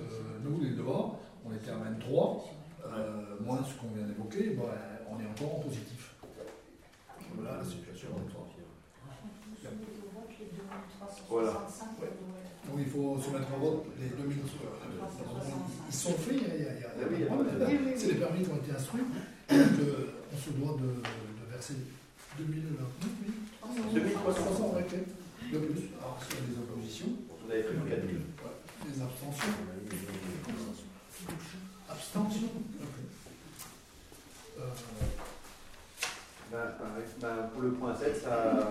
Speaker 1: nous, les devants, on était à 23, euh, moins ce qu'on vient d'évoquer, ben, on est encore en positif. Voilà la situation.
Speaker 7: Voilà.
Speaker 1: Donc il faut se mettre en vote les 2000. Ils sont faits, il y a- il y a-
Speaker 7: Ah oui,
Speaker 1: c'est les permis qui ont été instruits. Donc euh, on se doit de, de verser 2000, oui,
Speaker 7: 2300.
Speaker 1: De plus. Alors s'il y a des oppositions,
Speaker 7: Vous avez prévu 4000.
Speaker 1: des abstentions. Abstention. Euh,
Speaker 7: pareil. Ben, pour le point 7, ça,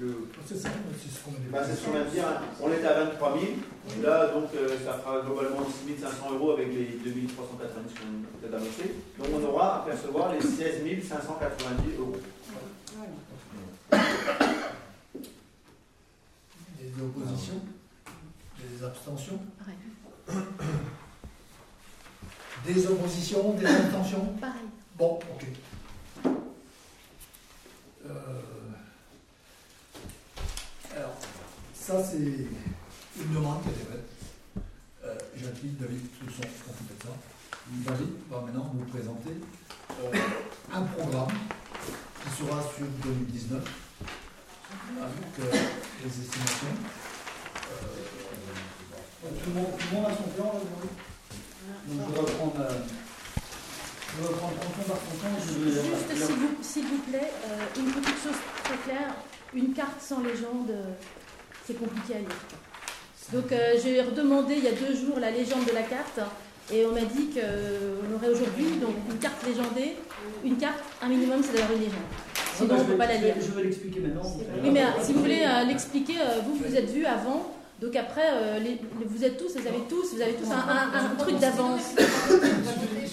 Speaker 7: le,
Speaker 1: c'est ça, c'est ce qu'on a
Speaker 7: c'est ce qu'on vient de dire. hein. On était à 23 000. Là, donc, euh, ça fera globalement 6 500 euros avec les 2 390 qu'on a peut-être annoncé. Donc, on aura à percevoir les 16 590 euros. [COUGHS] [COUGHS] [COUGHS]
Speaker 1: Des oppositions, des abstentions. Des oppositions, des abstentions.
Speaker 2: Pareil.
Speaker 1: Bon, ok. Euh, alors, ça c'est une demande qui a été faite. Euh, J'invite David Tousson pour fait ça. David va maintenant vous présenter euh, un programme qui sera sur 2019 avec les estimations. Euh, tout, le monde, tout le monde a son plan là, aujourd'hui
Speaker 8: Donc je vais reprendre, euh, je vais reprendre tonton par. Je vais,
Speaker 2: Juste, s'il vous, vous plaît, euh, une petite chose très claire. Une carte sans légende, c'est compliqué à lire. Donc euh, j'ai redemandé il y a deux jours la légende de la carte et on m'a dit qu'on aurait aujourd'hui donc une carte légendée. Une carte, un minimum, c'est d'avoir une légende. Sinon, on ne peut pas la lire.
Speaker 8: Je vais l'expliquer maintenant.
Speaker 2: Oui, mais euh, si vous voulez euh, l'expliquer, euh, vous, vous êtes vu avant. Donc après, euh, les- les- vous êtes tous, vous avez tous, vous avez tous un, un- un truc d'avance.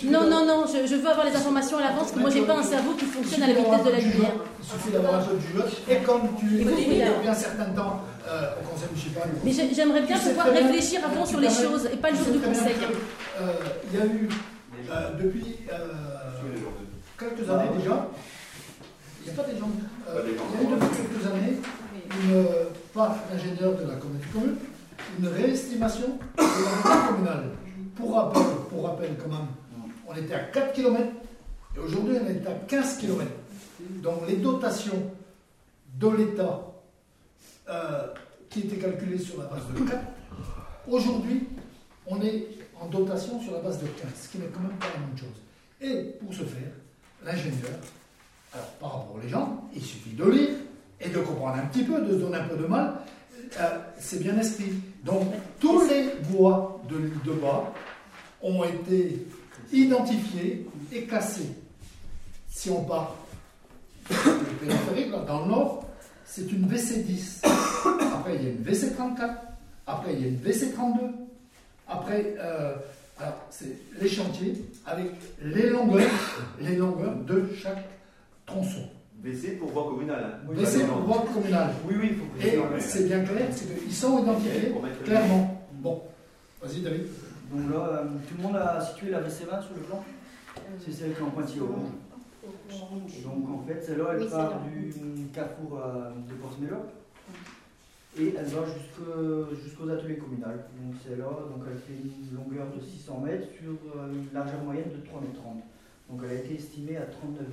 Speaker 2: Non, non, non, je, je veux avoir les informations à l'avance, parce que moi j'ai pas un cerveau qui fonctionne à la vitesse de la lumière.
Speaker 1: Il suffit d'avoir un peu de jugeote. Et comme tu es depuis un certain temps euh, au conseil municipal,
Speaker 2: Mais j'ai- j'aimerais bien pouvoir réfléchir avant sur les choses et pas le jour du conseil.
Speaker 1: euh, Il y a eu, euh, depuis euh, quelques années déjà, il n'y a pas des gens, euh, il y a eu depuis quelques années, une, euh, par l'ingénieur de la communauté commune, une réestimation de la dette communale. Pour rappel, pour rappel quand même, on était à 4 km et aujourd'hui on est à 15 km. Donc les dotations de l'État euh, qui étaient calculées sur la base de 4, aujourd'hui on est en dotation sur la base de 15, ce qui n'est quand même pas la même chose. Et pour ce faire, l'ingénieur, alors par rapport aux gens, il suffit de lire et de comprendre un petit peu, de se donner un peu de mal, euh, c'est bien inscrit. Donc tous les bois de l'île de bas ont été identifiés et classés. Si on part le périphérique, là, dans le nord, c'est une VC10. Après, il y a une VC34. Après, il y a une VC32. Après, euh, alors, c'est les chantiers avec les longueurs, les longueurs de chaque tronçon.
Speaker 7: BC pour voie communale. hein.
Speaker 1: VC pour voie communale.
Speaker 8: Oui, oui, il faut que
Speaker 1: Et c'est bien clair, c'est qu'ils sont identifiés clairement. Bon, vas-y David.
Speaker 8: Donc là, euh, tout le monde a situé la VC20 sur le plan C'est celle qui est en pointillé orange. Donc en fait, celle-là, elle
Speaker 2: Oui,
Speaker 8: part du carrefour euh, de Porte-Méloc et elle va jusqu'aux ateliers communaux. Donc celle-là, donc elle fait une longueur de 600 mètres sur euh, une largeur moyenne de 3 mètres 30. Donc elle a été estimée à 39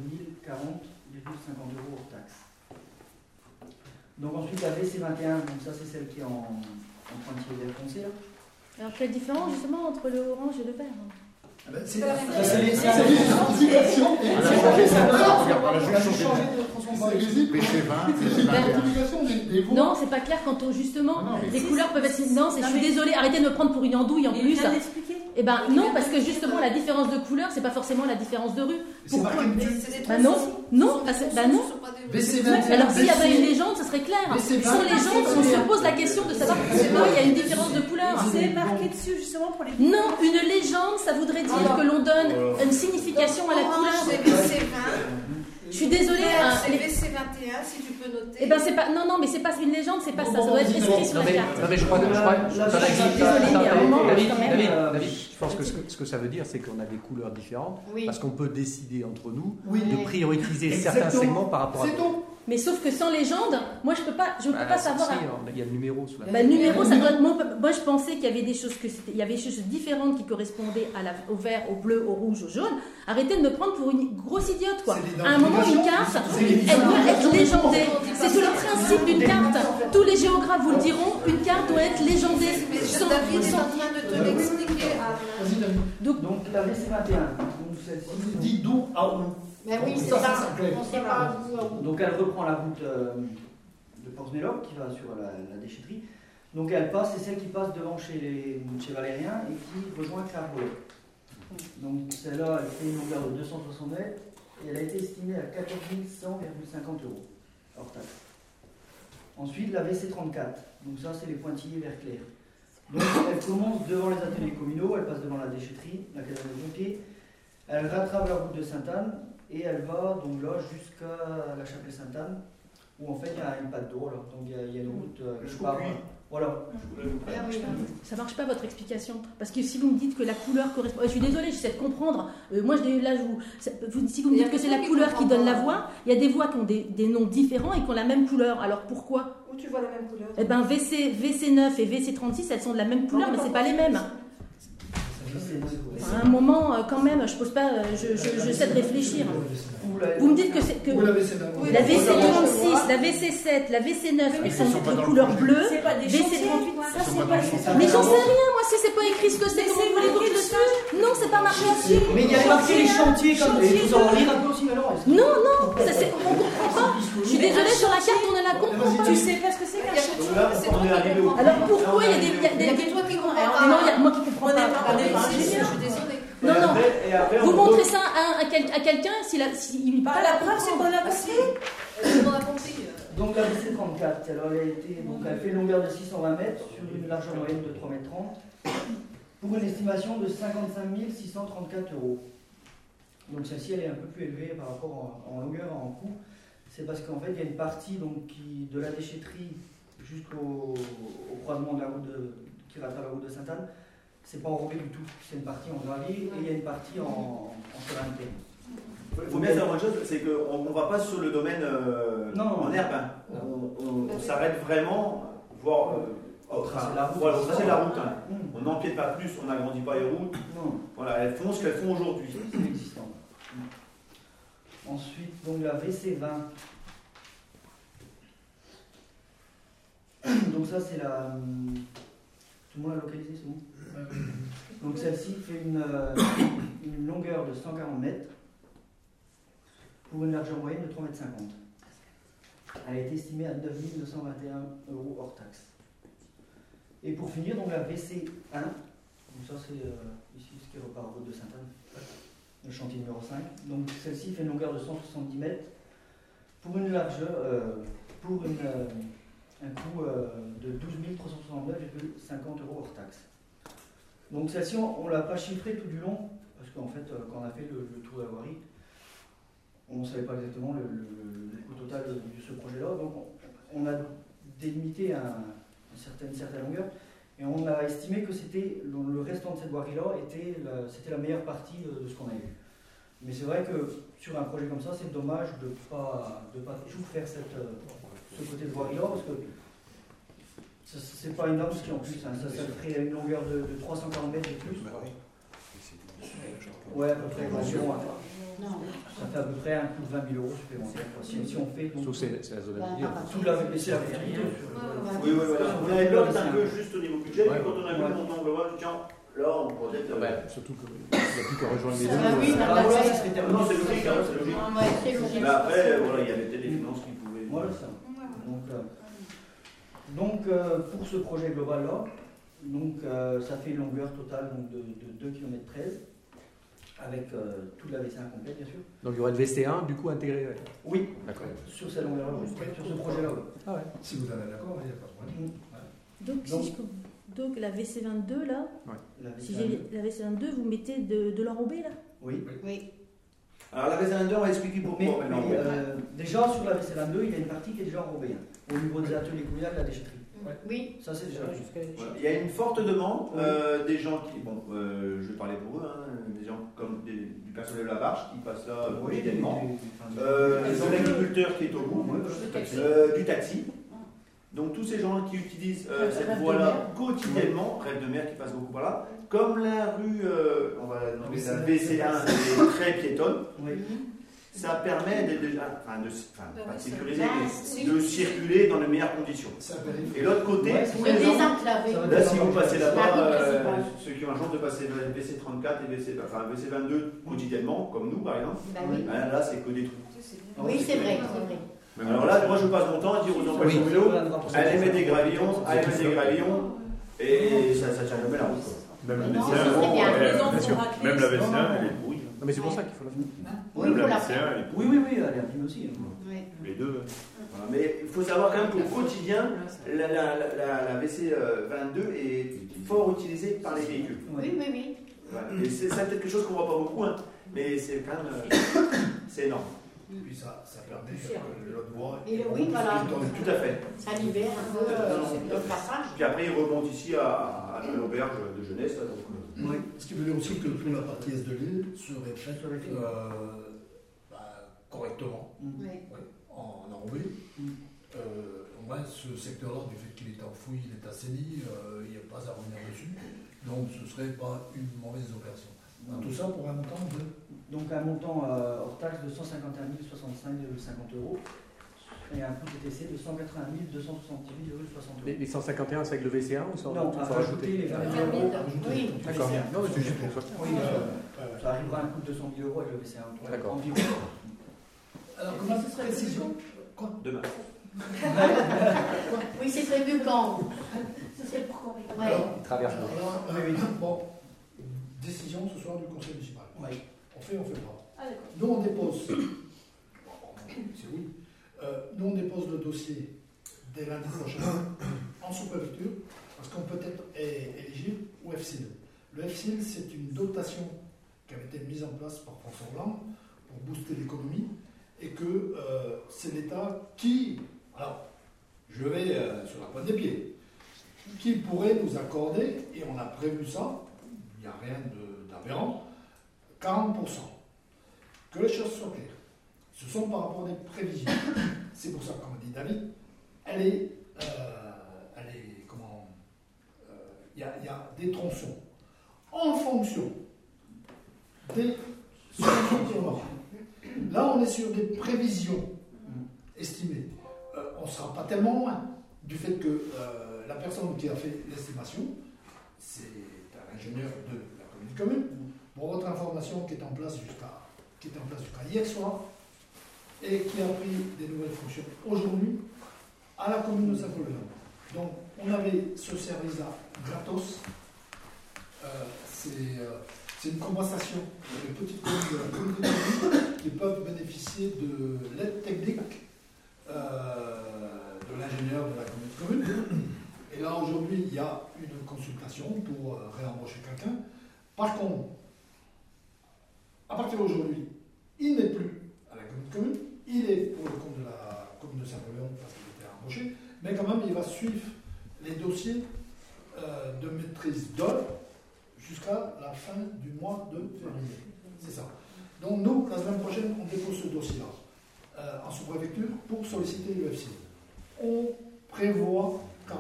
Speaker 8: 040,50 euros hors taxe. Donc ensuite la VC21, donc ça c'est celle qui est en, en pointillé vert foncé. là.
Speaker 2: Alors quelle différence justement entre le orange et le vert
Speaker 1: Ah ben, C'est
Speaker 5: Ça,
Speaker 1: c'est les
Speaker 8: c'est-
Speaker 1: c'est les identifications.
Speaker 9: On a changé ça.
Speaker 1: On
Speaker 9: On a
Speaker 1: a
Speaker 9: juste changé
Speaker 1: changé de transformation.
Speaker 9: PC20,
Speaker 1: C'est
Speaker 9: PC21.
Speaker 1: l'identification des, des voies.
Speaker 2: Non, c'est pas clair quand on justement
Speaker 9: mais
Speaker 2: les couleurs peuvent être. Non, c'est- je suis désolée, arrêtez de me prendre pour une andouille en plus. Eh ben non, parce que justement la différence de couleur, c'est pas forcément la différence de rue. Pourquoi Bah non, non, parce bah non. Alors s'il y avait une légende, ce serait clair. Sans légende, on se pose la question de savoir pourquoi il y a une différence de couleur.
Speaker 3: C'est marqué dessus justement pour les.
Speaker 2: Non, une légende, ça voudrait dire que l'on donne une signification à la couleur.
Speaker 5: C'est VC20.
Speaker 2: Je suis désolée. Hein,
Speaker 5: c'est
Speaker 2: les-
Speaker 5: VC21, si tu peux noter.
Speaker 2: Eh ben c'est pas. Non, non, mais c'est pas une légende, c'est pas ça. Ça doit être écrit sur la carte.
Speaker 6: non mais je crois que Attends, David,
Speaker 8: Désolé,
Speaker 6: attends,
Speaker 2: il y a un moment,
Speaker 6: David,
Speaker 2: quand même.
Speaker 6: David, David, Je pense que ce, que ce que ça veut dire, c'est qu'on a des couleurs différentes,
Speaker 5: Oui.
Speaker 6: parce qu'on peut décider entre nous
Speaker 1: Oui,
Speaker 6: de prioriser certains
Speaker 1: Exactement.
Speaker 6: segments par rapport à
Speaker 1: c'est.
Speaker 2: Mais sauf que sans légende, moi je peux pas, je ne peux
Speaker 6: Bah,
Speaker 2: pas savoir.
Speaker 6: si, Il y a le numéro sous la
Speaker 2: Bah, le numéro, ça doit être- moi, moi, je pensais qu'il y avait des choses que c'était, il y avait des choses différentes qui correspondaient à la, au vert, au bleu, au rouge, au jaune. Arrêtez de me prendre pour une grosse idiote, quoi. À un moment, une carte, elle doit être légendée. C'est tout le principe d'une carte. Tous les géographes vous le diront, une carte doit être légendée.
Speaker 5: Mais
Speaker 2: Sans-
Speaker 5: David est
Speaker 2: sans-
Speaker 5: en train de te l'expliquer.
Speaker 2: Donc,
Speaker 8: Donc la VC21, donc celle-ci,
Speaker 1: Dis d'où à où.
Speaker 5: Mais oui, c'est
Speaker 1: Ça,
Speaker 5: ça.
Speaker 1: c'est clair.
Speaker 5: On sait pas où à où.
Speaker 8: Donc elle reprend la route euh, de Portsmouth qui va sur la, la déchetterie. Donc elle passe, c'est celle qui passe devant chez, les, chez Valérien et qui rejoint Carbolet. Donc celle-là, elle fait une longueur de 260 mètres et elle a été estimée à 14 100,50 euros hors taxe. Ensuite la VC34, donc ça c'est les pointillés vert clair. Donc elle commence devant les ateliers communaux, elle passe devant la déchetterie, la caserne des pompiers, elle rattrape la route de Sainte-Anne et elle va donc là jusqu'à la chapelle Sainte-Anne où en fait il y a une patte d'eau là. Donc il y a, il y a une route euh, qui part.
Speaker 4: puits.
Speaker 8: Voilà.
Speaker 5: Ah là.
Speaker 2: ça marche pas votre explication. Parce que si vous me dites que la couleur correspond. Je suis désolée, j'essaie de comprendre. Euh, moi, je, là, je vous, si vous me dites que c'est la couleur qui donne la voix, il y a des voix qui ont des, des noms différents et qui ont la même couleur. Alors pourquoi?
Speaker 3: Où tu vois la même couleur?
Speaker 2: Eh ben VC, VC9 et VC36, elles sont de la même couleur, mais c'est pas les mêmes. À un moment, euh, quand même, je pose pas, euh, je, je- j'essaie de réfléchir. Vous me dites que c'est que
Speaker 1: la VC
Speaker 5: Oui,
Speaker 2: la
Speaker 5: la
Speaker 2: VC36, la VC7, la VC9, elles sont de couleur bleue.
Speaker 3: C'est pas des
Speaker 2: VC38,
Speaker 3: chantiers,
Speaker 2: ça
Speaker 3: c'est
Speaker 2: c'est
Speaker 3: pas
Speaker 2: pas.
Speaker 3: des
Speaker 8: chantiers.
Speaker 2: Mais j'en sais rien, moi, si c'est pas écrit ce que c'est, comment vous voulez que je sache Non, c'est pas marqué dessus.
Speaker 8: Mais il y a marqué les chantiers comme vous en lire un peu aussi alors.
Speaker 2: Non, non, ça c'est, on comprend pas. Je suis désolée, sur la carte, on ne la comprend pas.
Speaker 3: Tu sais pas ce que c'est qu'un chantier.
Speaker 2: Alors pourquoi il y a des.
Speaker 5: toi qui comprends pas.
Speaker 2: non, il y a moi qui comprends pas.
Speaker 3: Pas- on est pas
Speaker 5: mais si,
Speaker 3: ingénieur.
Speaker 5: Je suis désolée.
Speaker 2: Non, non.
Speaker 7: après- et après,
Speaker 2: Vous
Speaker 7: on
Speaker 2: montrez ça à, quel- à quelqu'un s'il a, s'il
Speaker 3: Bah,
Speaker 2: pas
Speaker 3: la preuve, c'est qu'on a
Speaker 5: Ah, si.
Speaker 3: compris.
Speaker 5: A euh,
Speaker 8: Donc la VC34, alors elle a été, donc elle fait une longueur de 620 mètres sur une largeur moyenne de 3 mètres 30 pour une estimation de 55 634 euros. Donc celle-ci elle est un peu plus élevée par rapport en, en longueur, en coût. C'est parce qu'en fait il y a une partie donc, qui, de la déchetterie jusqu'au au croisement de la route de, qui rattrape la route de Sainte-Anne. C'est pas enrobé du tout, c'est une partie en gravier et il y a une partie en, en.
Speaker 7: Il faut bien savoir une chose, c'est qu'on ne va pas sur le domaine euh,
Speaker 8: Non.
Speaker 7: en herbe. hein. On, on- on s'arrête vraiment, voire euh, au
Speaker 8: tracer la route.
Speaker 7: Voilà, au tracé de la route. hein.
Speaker 8: Hum,
Speaker 7: On n'empiète pas plus, on n'agrandit pas les routes.
Speaker 8: Non.
Speaker 7: Voilà, elles font ce qu'elles font aujourd'hui.
Speaker 8: C'est existant. Ensuite, donc la VC20. [CLEARS THROAT] Donc ça, c'est la... hum, Tout le monde a localisé, c'est bon? Donc celle-ci fait une, euh, longueur de 140 mètres pour une largeur moyenne de 3,50 mètres. Elle a été estimée à 9 921 euros hors taxe. Et pour finir, donc la VC1, donc ça c'est euh, ici ce qui repart route de Sainte-Anne, le chantier numéro 5. Donc celle-ci fait une longueur de 170 mètres pour une largeur, euh, pour euh, un coût euh, de 12 369,50 euros hors taxe. Donc celle-ci, on ne l'a pas chiffrée tout du long, parce qu'en fait, euh, quand on a fait le, le tour voirie, on ne savait pas exactement le, coût total de, ce projet-là. Donc on, a délimité un- une, certaine, certaine longueur, et on a estimé que c'était le, restant de cette voirie-là était la, la meilleure partie de, ce qu'on avait vu. Mais c'est vrai que sur un projet comme ça, c'est dommage de ne pas, de pas tout faire cette, euh, ce côté de voirie-là, parce que c'est pas énorme ce qui est en plus. hein. Ça, ça ferait une longueur de, de 340 mètres de plus. Ouais, à peu près. environ, hein. Ça fait à peu près un coût de 20 000 euros supplémentaires. Si, si on fait donc,
Speaker 6: Sauf que c'est c'est la zone à dire.
Speaker 8: tout la baisser la fermeture.
Speaker 7: Oui, oui, voilà. On avait peur d'être un peu juste au niveau budget,
Speaker 6: Ouais,
Speaker 7: puis quand on a vu
Speaker 8: ouais.
Speaker 7: le montant global, tiens, là on projette. euh,
Speaker 6: Ouais, surtout qu'il n'y a plus qu'à rejoindre les
Speaker 5: Ah
Speaker 6: deux.
Speaker 5: oui,
Speaker 6: euh,
Speaker 8: Ah.
Speaker 7: Non, c'est logique, hein, c'est logique.
Speaker 5: Ouais.
Speaker 7: Mais après, voilà, il y avait peut-être des finances qui pouvaient.
Speaker 8: Voilà ça. Donc, euh, pour ce projet global là, donc, euh, ça fait une longueur totale donc, de, de 2 km 13 avec euh, toute la V5 complète bien sûr.
Speaker 6: Donc il y aurait le VC1 du coup intégré. ouais.
Speaker 8: Oui,
Speaker 6: D'accord.
Speaker 8: sur cette longueur là, sur ce projet là.
Speaker 6: Ah ouais.
Speaker 1: Si vous en êtes d'accord, il n'y a pas de problème.
Speaker 2: Donc, si
Speaker 8: Donc-
Speaker 2: je donc la VC22 là,
Speaker 8: La
Speaker 2: si
Speaker 8: V5,
Speaker 2: j'ai la VC22, vous mettez de, de l'enrobé là?
Speaker 8: Oui.
Speaker 5: Oui.
Speaker 7: Alors la V2, on va expliquer
Speaker 8: Mais,
Speaker 7: pourquoi maintenant.
Speaker 8: mais, euh, déjà sur la VC22, il y a une partie qui est déjà enrobée hein, au niveau des ateliers communaux de la déchetterie.
Speaker 5: Oui.
Speaker 8: Ça, c'est déjà.
Speaker 7: Il y a une forte demande euh, des gens qui, bon, euh, je vais parler pour eux, hein, des gens comme des- du personnel de la barge qui passent là euh, quotidiennement, euh, de l'agriculteur qui est au bout, euh, du taxi. Donc tous ces gens qui utilisent euh, cette voie-là quotidiennement, rêve de mer qui passe beaucoup par là, comme la rue, euh, on va la nommer la
Speaker 1: VC1,
Speaker 7: VC1 est très piétonne, [LAUGHS]
Speaker 8: Oui.
Speaker 7: ça permet de, de- enfin, de, enfin,
Speaker 5: Ouais,
Speaker 7: pas de
Speaker 5: ouais,
Speaker 7: sécuriser, mais de circuler dans les meilleures conditions. Et l'autre côté,
Speaker 8: Ouais,
Speaker 7: tous les gens Là, si vous passez là-bas, euh, ceux qui ont la chance de passer le VC34 et VC, enfin, VC22 quotidiennement, comme nous par exemple,
Speaker 5: Bah oui.
Speaker 7: ben là c'est que des trous.
Speaker 5: Oui, c'est vrai, c'est vrai.
Speaker 7: Alors là, moi je passe mon temps à dire aux employés de vélo, allez mettre des gravillons, allez mettre des gravillons, et ça ne tient jamais la route.
Speaker 4: Même la
Speaker 5: Non,
Speaker 4: VC1,
Speaker 5: ça serait bien.
Speaker 4: elle-
Speaker 3: Les enfants
Speaker 6: bien sûr.
Speaker 3: raclés,
Speaker 4: même la
Speaker 3: c'est-
Speaker 4: VC1, elle est pourrie.
Speaker 6: Non, mais c'est pour ça qu'il faut la
Speaker 5: Oui,
Speaker 4: Même la VC1, elle est
Speaker 8: Oui, oui, oui, elle est abîmée aussi. hein.
Speaker 5: Oui.
Speaker 4: Les deux.
Speaker 7: Voilà, Mais il faut savoir quand même qu'au quotidien, la, la, la, la VC22 est fort utilisée par les véhicules.
Speaker 5: Oui, oui, oui.
Speaker 7: Et c'est ça peut-être quelque chose qu'on voit pas beaucoup, hein, mais c'est quand même euh, c'est énorme.
Speaker 1: Puis ça, ça permet que l'autre voie.
Speaker 5: Et le- oui, voilà.
Speaker 7: Tout à fait.
Speaker 5: Ça libère un peu euh, le passage.
Speaker 7: Puis après, ils remontent ici à, à l'auberge de jeunesse. là, donc, euh,
Speaker 8: Oui.
Speaker 1: Ce qui veut dire aussi que pour la partie est de l'île serait faite euh, bah, correctement
Speaker 8: Mm.
Speaker 5: Oui.
Speaker 1: en enrobé. Euh, au moins, ce secteur-là, du fait qu'il est enfoui, il est assaini, euh, il n'y a pas à revenir dessus. Donc, ce ne serait pas une mauvaise opération. Tout ça pour un montant de.
Speaker 8: Donc un montant euh, hors taxe de 151 065,50 euros et un coût TTC de 180 278,60 euros.
Speaker 6: Les, les 151, c'est avec le VC1 ou ça
Speaker 8: Non,
Speaker 6: il
Speaker 8: à
Speaker 6: faut
Speaker 8: rajouter les 20 000 euros.
Speaker 5: Oui.
Speaker 6: D'accord. Non, mais c'est juste pour ça.
Speaker 8: Oui, euh, ça arrivera à un coût de 200 000 euros avec le VC1.
Speaker 6: D'accord.
Speaker 8: Environ.
Speaker 1: alors, comment
Speaker 5: ce serait
Speaker 1: précision Quoi?
Speaker 7: Demain. [LAUGHS]
Speaker 5: Oui, c'est prévu quand? C'est pour quand? Ouais.
Speaker 1: Alors,
Speaker 6: Il traverse.
Speaker 1: alors
Speaker 8: Oui, oui.
Speaker 1: Bon, décision ce soir du conseil municipal.
Speaker 8: Oui.
Speaker 1: On fait, on fait pas.
Speaker 5: Ah.
Speaker 1: Nous, on dépose. [COUGHS] Bon, C'est oui. Euh, nous, on dépose le dossier dès lundi prochain [COUGHS] en sous-préfecture parce qu'on peut être éligible au FCIL. Le FCIL, c'est une dotation qui avait été mise en place par François Hollande pour booster l'économie et que euh, c'est l'État qui, alors, je vais euh, sur la pointe des pieds, qui pourrait nous accorder, et on a prévu ça, il n'y a rien d'aberrant, 40%. Que les choses soient claires. Ce sont par rapport à des prévisions. C'est pour ça, comme dit David, elle est, euh, elle est comment, euh, il y, a- des tronçons en fonction des. Là, on est sur des prévisions estimées. Euh, on ne sera pas tellement loin du fait que la personne qui a fait l'estimation, c'est un ingénieur de la commune commune. Pour votre information, qui est en place jusqu'à hier soir et qui a pris des nouvelles fonctions aujourd'hui à la commune de Saint-Paul. Donc, on avait ce service-là gratos. Euh, c'est euh, c'est une compensation pour les petites communes de la communauté de communes qui peuvent bénéficier de l'aide technique euh, de l'ingénieur de la commune de commune. Et là, aujourd'hui, il y a une consultation pour réembaucher quelqu'un. Par contre, à partir d'aujourd'hui, il n'est plus à la commune commune, il est pour le compte de la commune de Saint-Paul parce qu'il était embauché, mais quand même, il va suivre les dossiers euh, de maîtrise d'œuvre jusqu'à la fin du mois de février. C'est ça. Donc nous, la semaine prochaine, on dépose ce dossier-là euh, en sous-préfecture pour solliciter l'UFC. On prévoit 40%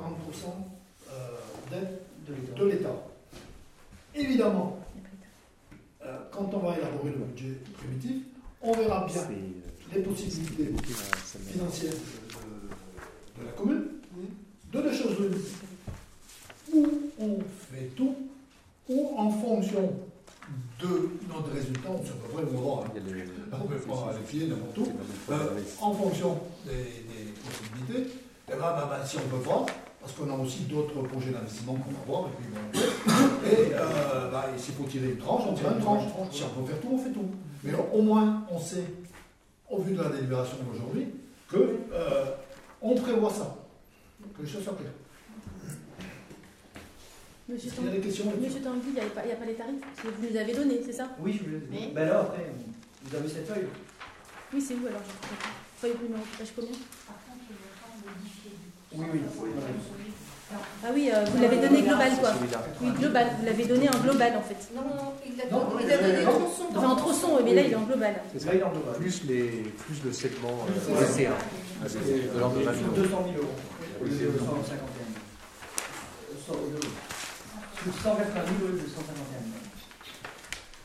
Speaker 1: euh, d'aide
Speaker 8: De l'État.
Speaker 1: de l'État. Évidemment, quand on va élaborer le budget primitif, on verra bien les possibilités financières de, de- de la commune, de deux choses l'une. Ou on fait tout, ou en fonction de notre résultat, on sait à peu près où on va. hein. On ne peut pas aller filer n'importe où. Euh, en fonction des, des possibilités, et ben, ben, ben, si on ne peut pas, parce qu'on a aussi d'autres projets d'investissement qu'on va voir, et puis bon, et euh, s'il faut tirer une tranche, on tire une tranche. Si on peut faire tout, on fait tout. Mais au moins, on sait, au vu de la délibération d'aujourd'hui, que euh, on prévoit ça. Que les choses soient claires.
Speaker 2: Monsieur
Speaker 1: Est-ce qu'il y a des questions là-dessus
Speaker 2: Monsieur Tanguy, il n'y a, pas- a les tarifs que Vous nous avez donné, c'est ça
Speaker 8: Oui, je vous l'ai
Speaker 5: Mais-
Speaker 8: dit. Ben là, après, vous avez cette feuille.
Speaker 2: Oui, c'est où alors. Feuille numéro page combien
Speaker 5: Par contre, le temps modifié du
Speaker 8: Oui, oui.
Speaker 2: Ah oui, euh, vous l'avez donné global quoi. Oui, global. Vous l'avez donné en global en fait.
Speaker 5: Non, non, il a
Speaker 1: Non,
Speaker 5: donné, il a donné tronçon
Speaker 2: Enfin en tronçon, oui, mais là il est en global.
Speaker 6: C'est
Speaker 8: Là,
Speaker 6: ça.
Speaker 8: il est en global.
Speaker 6: Plus, les, plus le segment euh.
Speaker 8: C'est
Speaker 6: de l'ordre de 20 000
Speaker 8: 200
Speaker 6: euros.
Speaker 8: 000 euros. Au lieu de 151 000. Euh, cent- euh, Sur 180 000 au lieu de 151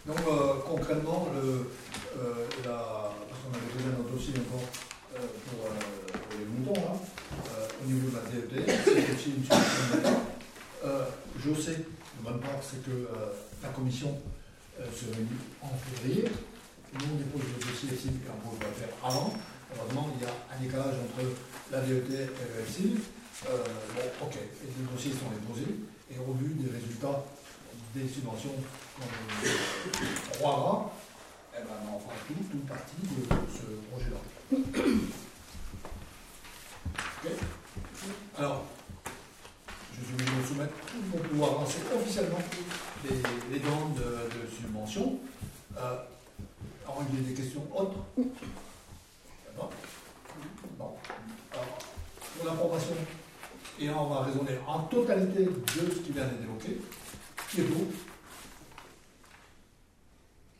Speaker 8: 000.
Speaker 1: Donc euh, concrètement, le, euh, la, parce qu'on avait déjà notre dossier encore euh, pour, euh, pour les moutons, là, euh, au niveau de la DED, c'est aussi une solution. Euh, je sais, de bonne part, c'est que euh, la commission euh, se réunit en février. Nous, on dépose le dossier ici et on peut le faire avant. Heureusement, il y a un décalage entre la DET et le. Euh, bon, ok, et les dossiers sont déposés. Et au vu des résultats des subventions qu'on croira, eh ben, on fera tout, tout partie de ce projet-là. Alors, je suis obligé de soumettre pour pouvoir lancer officiellement les, les demandes de, subvention. Euh, alors, il y a des questions autres D'accord Bon. Alors, pour l'information, et là, on va raisonner en totalité de ce qui vient d'être évoqué. Qui est pour?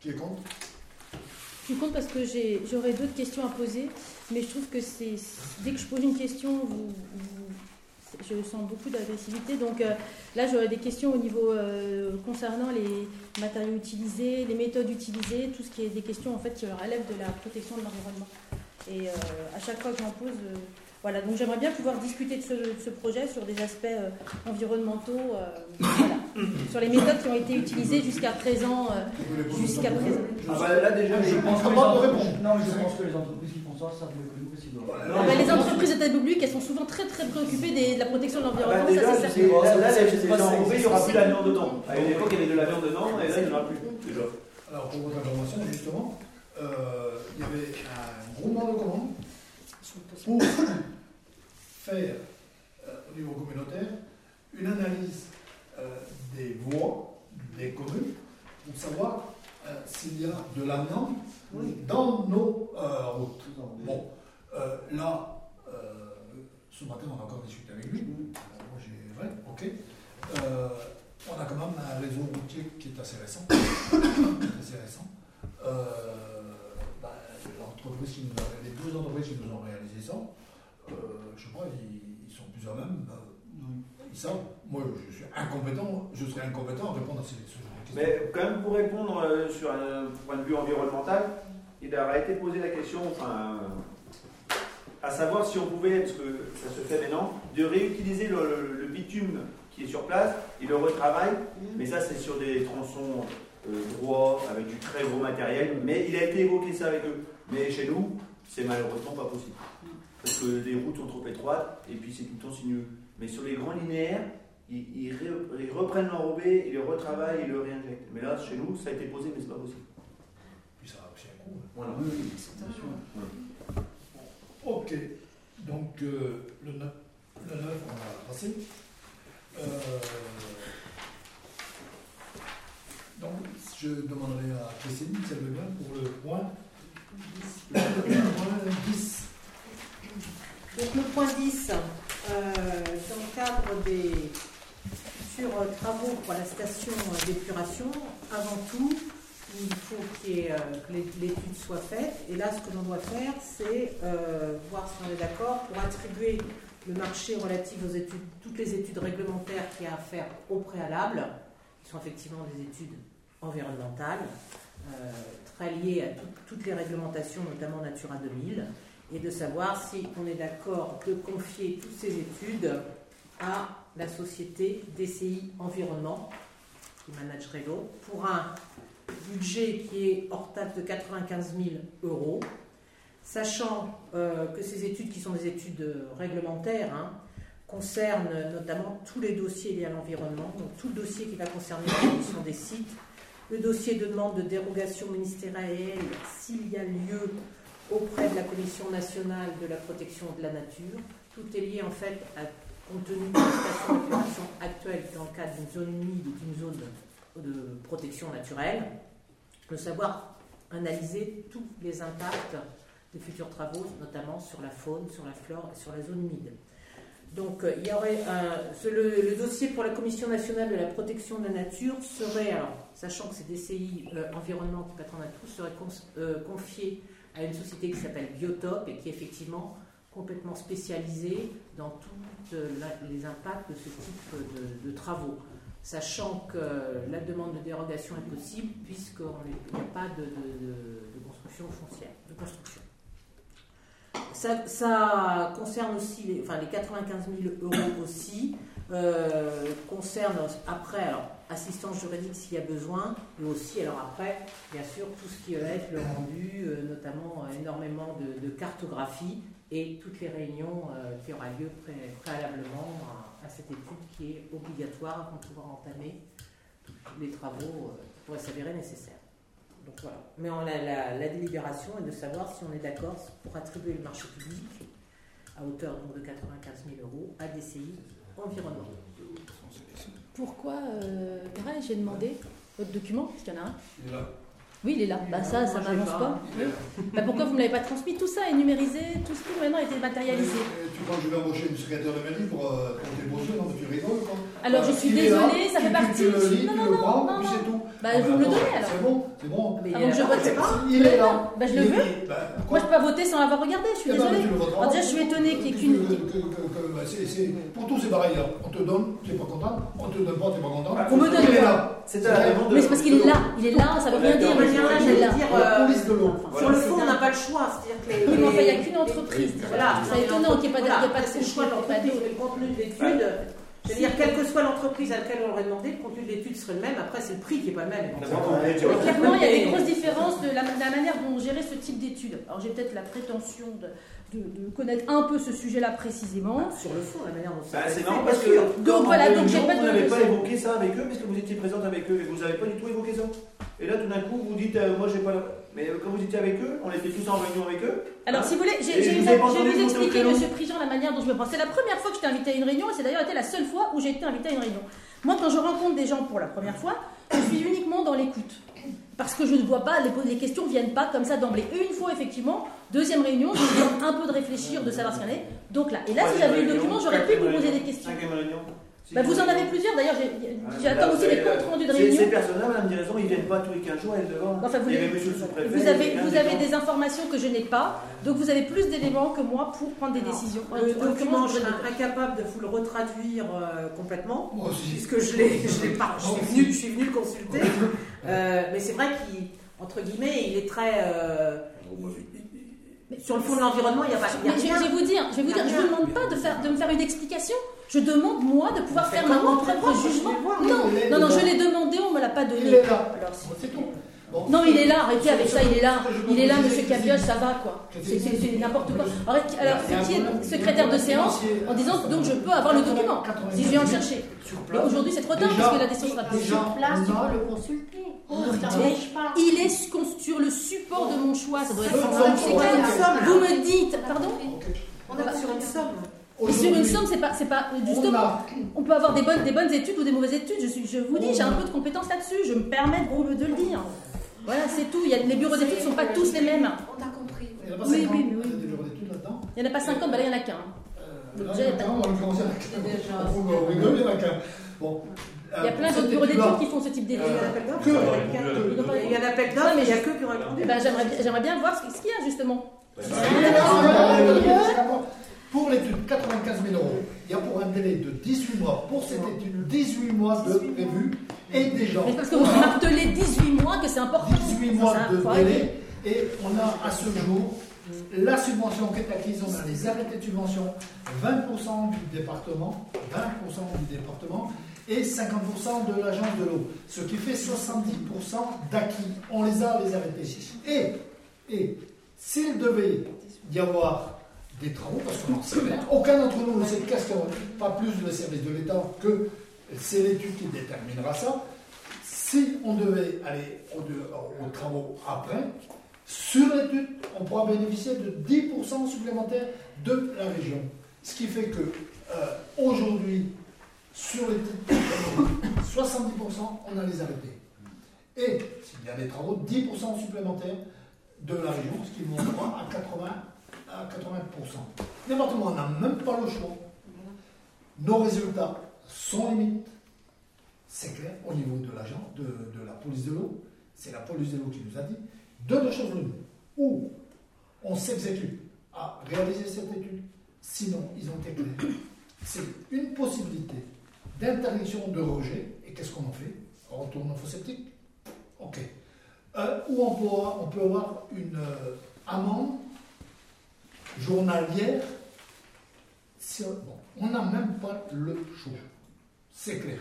Speaker 1: Qui est contre?
Speaker 2: Je suis contre parce que j'aurais d'autres questions à poser, mais je trouve que c'est dès que je pose une question, vous- je sens beaucoup d'agressivité. Donc euh, là, j'aurais des questions au niveau euh, concernant les matériaux utilisés, les méthodes utilisées, tout ce qui est des questions en fait qui relèvent de la protection de l'environnement. Et euh, à chaque fois que j'en pose, euh, voilà. Donc j'aimerais bien pouvoir discuter de ce, de ce projet sur des aspects euh, environnementaux, euh, voilà. [COUGHS] sur les méthodes qui ont été utilisées jusqu'à présent. euh, Jusqu'à présent.
Speaker 7: Ah bah, là déjà,
Speaker 8: Je pense que les entreprises-. Non, mais je pense que les entreprises qui font ça savent mieux que
Speaker 7: Non,
Speaker 2: Ah bah, les entreprises de taille publique, elles sont souvent très très préoccupées des- de la protection de
Speaker 7: Ah bah,
Speaker 2: l'environnement,
Speaker 7: déjà,
Speaker 2: ça c'est certain.
Speaker 7: là, les il n'y aura plus la viande dedans. À une
Speaker 2: C'est-
Speaker 7: époque, il y avait de la viande dedans, et là, il n'y en aura plus. Déjà.
Speaker 1: Alors, pour votre information, justement, euh, il y avait un groupement de commandes pour faire, euh, au niveau communautaire, une analyse euh, des voies des communes pour savoir euh, s'il y a de l'amiante dans nos euh, routes. Bon, euh, là, euh, ce matin, on a encore discuté avec lui. Euh, moi, j'ai. Ouais, ok. Euh, on a quand même un réseau routier qui est assez récent. [COUGHS] assez récent. Bah, l'entreprise qui nous a- les deux entreprises qui nous ont réalisé ça, je sais pas, ils, ils sont plus à même. euh, ils savent. Moi, je suis incompétent, je serais incompétent à répondre à ces, ce de.
Speaker 7: Mais quand même, pour répondre euh, sur un point de vue environnemental, il a été posé la question, enfin, à savoir si on pouvait, parce que ça se fait maintenant, de réutiliser le, le- le bitume qui est sur place et le retravail. Mais ça, c'est sur des tronçons euh, droits, avec du très gros matériel. Mais il a été évoqué ça avec eux. Mais chez nous, c'est malheureusement pas possible. Parce que les routes sont trop étroites et puis c'est tout le temps sinueux. Mais sur les grands linéaires, ils, ils ré- ils reprennent l'enrobé, ils le retravaillent, ils le réinjectent. Mais là, chez nous, ça a été posé, mais c'est pas possible.
Speaker 1: Puis ça a aussi un coût.
Speaker 7: Voilà.
Speaker 1: Ok, donc euh, le 9, le 9, on va passer. Euh, donc, je demanderai à Christine, si elle veut bien, pour le point, le point 10.
Speaker 3: Donc le point 10, euh, dans le cadre des futurs travaux pour la station d'épuration, avant tout, il faut euh, que l'é- l'étude soit faite. Et là, ce que l'on doit faire, c'est euh, voir si on est d'accord pour attribuer le marché relatif aux études, toutes les études réglementaires qu'il y a à faire au préalable, qui sont effectivement des études environnementales, euh, très liées à tout- toutes les réglementations, notamment Natura 2000 et de savoir si on est d'accord de confier toutes ces études à la société DCI Environnement, qui managerait l'eau, pour un budget qui est hors taxe de 95 000 euros, sachant euh, que ces études, qui sont des études euh, réglementaires, hein, concernent notamment tous les dossiers liés à l'environnement, donc tout le dossier qui va concerner la condition des sites, le dossier de demande de dérogation ministérielle s'il y a lieu auprès de la Commission nationale de la protection de la nature. Tout est lié en fait à, compte tenu de la d'épuration actuelle dans le cadre d'une zone humide ou d'une zone de protection naturelle, de savoir analyser tous les impacts des futurs travaux, notamment sur la faune, sur la flore et sur la zone humide. Donc, euh, il y aurait ce- le, le dossier pour la Commission nationale de la protection de la nature serait, alors, sachant que c'est DCI euh, Environnement qui patronne à tout, serait euh, confié à une société qui s'appelle Biotop et qui est effectivement complètement spécialisée dans tous les impacts de ce type de travaux. Sachant que la demande de dérogation est possible puisqu'il n'y a pas de, construction foncière, de construction. Ça, concerne aussi les, enfin, les 95 000 euros aussi, euh, concerne après alors, assistance juridique s'il y a besoin, mais aussi alors après, bien sûr, tout ce qui va être le rendu, euh, notamment euh, énormément de, cartographie et toutes les réunions euh, qui aura lieu pré- préalablement à, à cette étude qui est obligatoire avant de pouvoir entamer les travaux euh, qui pourraient s'avérer nécessaires. Donc voilà. Mais on a la, la délibération est de savoir si on est d'accord pour attribuer le marché public à hauteur donc, de 95 000 euros à DCI Environnement.
Speaker 2: Pourquoi, euh, pareil, j'ai demandé votre document, parce qu'il y en a un. Oui, il est là. Bah ça, ça m'avance
Speaker 3: pas.
Speaker 2: pas. Oui. Bah, pourquoi vous ne me l'avez pas transmis Tout ça est numérisé, tout ce qui maintenant a été matérialisé.
Speaker 1: Tu crois que je vais embaucher une secrétaire de mairie pour, euh, pour beaux Non, tu rigoles, quoi.
Speaker 2: Alors je suis désolée, ça
Speaker 1: tu-
Speaker 2: fait partie.
Speaker 1: Tu le lis,
Speaker 2: non,
Speaker 1: tu
Speaker 2: non,
Speaker 1: le
Speaker 2: non,
Speaker 1: prends,
Speaker 2: non,
Speaker 1: puis
Speaker 2: non.
Speaker 1: c'est tout.
Speaker 2: Bah,
Speaker 1: Ah,
Speaker 2: vous me le donnez alors.
Speaker 1: C'est bon, c'est bon.
Speaker 3: Mais
Speaker 2: Avant que je vote,
Speaker 3: pas.
Speaker 1: Il est là.
Speaker 2: Bah, je le veux.
Speaker 1: bah,
Speaker 2: Moi, je peux pas voter sans avoir regardé, je suis
Speaker 1: ben,
Speaker 2: désolée. déjà, je suis étonnée qu'il y ait qu'une.
Speaker 1: bah, Pour tous, c'est pareil. On te donne, tu n'es pas content. On te donne pas, tu n'es pas content.
Speaker 2: On me donne
Speaker 1: Il est
Speaker 2: quoi
Speaker 1: là.
Speaker 8: C'est à la demande de
Speaker 2: Mais c'est parce qu'il est là, il est là, ça veut rien dire.
Speaker 3: Là, j'allais dire, euh,
Speaker 1: police de l'eau.
Speaker 3: sur le fond, on n'a pas le choix. C'est-à-dire que les-
Speaker 2: Oui, mais enfin, il n'y a qu'une entreprise.
Speaker 3: Voilà,
Speaker 2: C'est étonnant qu'il n'y ait pas de-
Speaker 3: choix de
Speaker 2: conflit, pas
Speaker 3: l'entreprise,
Speaker 2: d'autre.
Speaker 3: mais le contenu de l'étude. C'est-à-dire, quelle que soit l'entreprise à laquelle on aurait demandé, le contenu de l'étude serait le même. Après, c'est le prix qui n'est pas le même.
Speaker 2: Mais clairement, il y a des grosses différences de la, de la manière dont on gérait ce type d'études. Alors j'ai peut-être la prétention de, de- de connaître un peu ce sujet-là précisément.
Speaker 3: Sur le fond, la manière dont
Speaker 7: Bah,
Speaker 3: c'est
Speaker 7: marrant parce que
Speaker 2: Donc voilà, donc j'ai pas de-
Speaker 7: vous n'avez pas évoqué ça avec eux parce que vous étiez présente avec eux et vous n'avez pas du tout évoqué ça. Et là, tout d'un coup, vous dites, euh, moi, j'ai pas la... Mais euh, quand vous étiez avec eux, on était tous en réunion avec eux.
Speaker 2: Alors si vous voulez, j'ai- j'ai
Speaker 7: vous
Speaker 2: je vais vous expliquer. Monsieur Prigent, la manière dont je me prends. C'est la première fois que je t'ai invité à une réunion et c'est d'ailleurs été la seule fois où j'ai été invité à une réunion. Moi, quand je rencontre des gens pour la première fois, je suis uniquement dans l'écoute. Parce que je ne vois pas, les, les questions ne viennent pas comme ça d'emblée. Une fois, effectivement, deuxième réunion, je me demande un peu de réfléchir, de savoir ce qu'il y en est. Donc là, et là, si j'avais eu le document, j'aurais pu vous poser des questions.
Speaker 7: Cinquième réunion.
Speaker 2: Bah, vous en avez plusieurs, d'ailleurs, j'ai- j'attends aussi les comptes rendus de réunion.
Speaker 7: Ces personnes-là, Madame Diraison, ils viennent pas tous les 15 jours, elles devant.
Speaker 2: Enfin, vous,
Speaker 7: le sous-préfet.
Speaker 2: vous avez, vous
Speaker 7: des
Speaker 2: avez des informations que je n'ai pas, donc vous avez plus d'éléments que moi pour prendre des
Speaker 3: Alors,
Speaker 2: décisions.
Speaker 3: Le
Speaker 2: En
Speaker 3: document, je
Speaker 2: vais-
Speaker 3: incapable de vous le retraduire euh, complètement,
Speaker 1: Moi aussi.
Speaker 3: puisque je l'ai, je l'ai pas, je suis venu, je suis venu le consulter. [LAUGHS] Euh, mais c'est vrai qu'entre guillemets, il est très. euh, il- sur le fond de l'environnement, il n'y a pas. il y a
Speaker 2: Mais je,
Speaker 3: rien.
Speaker 2: je vais vous dire, je vais vous dire, je vous demande pas de, faire, de me faire une explication. Je demande moi de pouvoir faire mon propre jugement.
Speaker 3: voir.
Speaker 2: Non, non, non, je l'ai demandé, on me l'a pas
Speaker 1: Il
Speaker 2: donné.
Speaker 1: est là.
Speaker 2: Alors, c'est-
Speaker 1: C'est tout. Bon.
Speaker 2: Non, il est là, arrêtez avec ça, il est là. Il est là, monsieur Cabioche, ça va quoi. C'est n'importe quoi. Alors, qui est secrétaire de séance, en disant donc je peux avoir le document, si je viens en chercher. Aujourd'hui c'est trop tard
Speaker 1: Déjà-
Speaker 2: parce que la décision sera prise.
Speaker 5: Sur place, tu peux le consulter.
Speaker 2: Oh. Il est sur- le support de mon choix, ça doit être Vous me dites, pardon.
Speaker 3: On est sur une somme.
Speaker 2: Mais sur une somme, c'est pas, c'est pas
Speaker 1: on
Speaker 2: justement.
Speaker 1: a-
Speaker 2: On peut avoir des bonnes, des bonnes études ou des mauvaises études. Je, suis, je vous dis, j'ai un peu de compétences là-dessus. Je me permets de, de le dire. Voilà, c'est tout. Il y a, les bureaux d'études ne sont pas tous les mêmes.
Speaker 5: On t'a compris.
Speaker 1: Il n'y en a pas
Speaker 2: Oui,
Speaker 1: 50,
Speaker 2: oui, oui.
Speaker 1: a bureaux d'études là-dedans.
Speaker 2: Il n'y en a pas 50, bah là, il n'y en a qu'un.
Speaker 1: Euh,
Speaker 2: déjà, il y a
Speaker 1: en a qu'un. Bon.
Speaker 2: Il y a plein d'autres bureaux d'études qui font ce type
Speaker 3: Il y a
Speaker 2: d'études.
Speaker 3: d'offres.
Speaker 1: Que-
Speaker 3: Il y a un- il y a un appel d'offres, mais il n'y a que qui ont répondu.
Speaker 2: Eh ben, j'aimerais, bien- voir ce ce qu'il y a justement.
Speaker 1: Pour l'étude, 95 000 euros. Il y a pour un délai de 18 mois. Pour cette étude, 18 mois de prévu. Et déjà,
Speaker 2: Mais parce que vous martelez 18 mois que c'est important.
Speaker 1: 18 mois de délai. Et on a à ce jour la subvention qui est acquise. On a les arrêtés de subvention. 20% du département. 20% du département. Et 50% de l'agence de l'eau. Ce qui fait 70% d'acquis. On les a, les arrêtés. Et, et s'il devait y avoir des travaux, parce qu'on n'en sait rien, aucun d'entre nous ne sait qu'est-ce qu'on pas plus le service de l'État que c'est l'étude qui déterminera ça. Si on devait aller aux, aux travaux après, sur l'étude, on pourra bénéficier de 10% supplémentaires de la région. Ce qui fait que euh, aujourd'hui, sur les titres, [COUGHS] 70% on a les arrêtés. Et s'il y a des travaux, 10% supplémentaires de la région, ce qui montera à 80 à 80%. Département, on n'a même pas le choix. Nos résultats sont limites. C'est clair, au niveau de l'agent, de, la police de l'eau, c'est la police de l'eau qui nous a dit, de deux choses l'une. Ou on s'exécute à réaliser cette étude, sinon ils ont été clairs. C'est une possibilité d'interdiction de rejet, et qu'est-ce qu'on en fait? On retourne au faux septique Ok. Euh, ou on peut avoir, une euh, amende journalière. Bon, on n'a même pas le choix. C'est clair.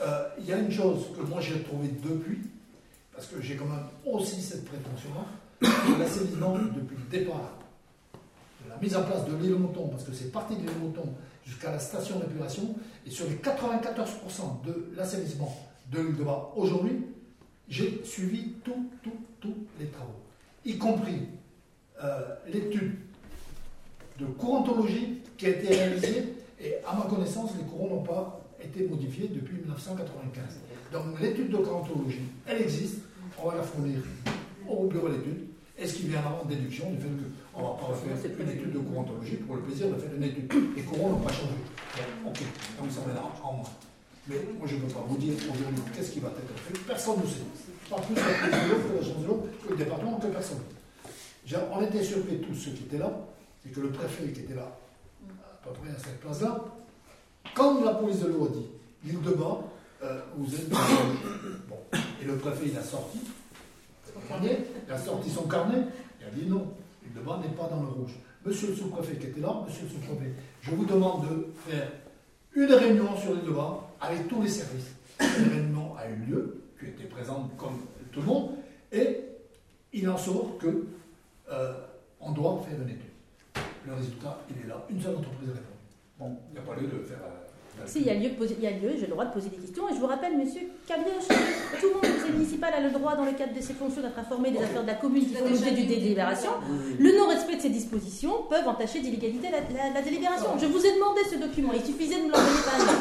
Speaker 1: Euh, Il y a une chose que moi j'ai trouvée depuis, parce que j'ai quand même aussi cette prétention-là, l'assainissement depuis le départ, de la mise en place de l'île Mouton, parce que c'est parti de l'île Mouton jusqu'à la station d'épuration, et sur les 94% de l'assainissement de l'île de Bas aujourd'hui, j'ai suivi tous, tous, tous les travaux, y compris euh, l'étude de courantologie qui a été réalisée, et à ma connaissance, les courants n'ont pas été modifiés depuis 1995. Donc l'étude de courantologie, elle existe, on va la fournir au bureau d'études, et ce qui viendra en déduction du fait qu'on ne va pas refaire une étude de courantologie pour le plaisir de faire une étude. Les courants n'ont pas changé. Ok, donc ça viendra en moins. Mais moi, je ne peux pas vous dire aujourd'hui qu'est-ce qui va être fait. Personne ne sait. Pas plus la que de l'eau, que le département, que personne. On était surpris tous ceux qui étaient là, c'est que le préfet qui était là, à peu près à cette place-là, quand la police de l'eau a dit, l'île de Bas, euh, vous êtes dans le rouge. Bon. Et le préfet, il a sorti son carnet, il a sorti son carnet, il a dit non, l'île de Bas n'est pas dans le rouge. Monsieur le sous-préfet qui était là, monsieur le sous-préfet, je vous demande de faire une réunion sur l'île de Bas avec tous les services. Une réunion a eu lieu, tu étais présente comme tout le monde, et il en sort que euh, on doit faire une étude. Le résultat, il est là. Une seule entreprise répond. Bon, il n'y a pas lieu de faire. euh,
Speaker 2: Si, il y a lieu, poser- il y a lieu, j'ai le droit de poser des questions. Et je vous rappelle, monsieur Cabioche, tout le monde conseil municipal a le droit, dans le cadre de ses fonctions, d'être informé des affaires de la commune qui font l'objet du délibération. Le non-respect de ces dispositions peuvent entacher d'illégalité la, la- la délibération. Je vous ai demandé ce document, il suffisait de me l'envoyer par.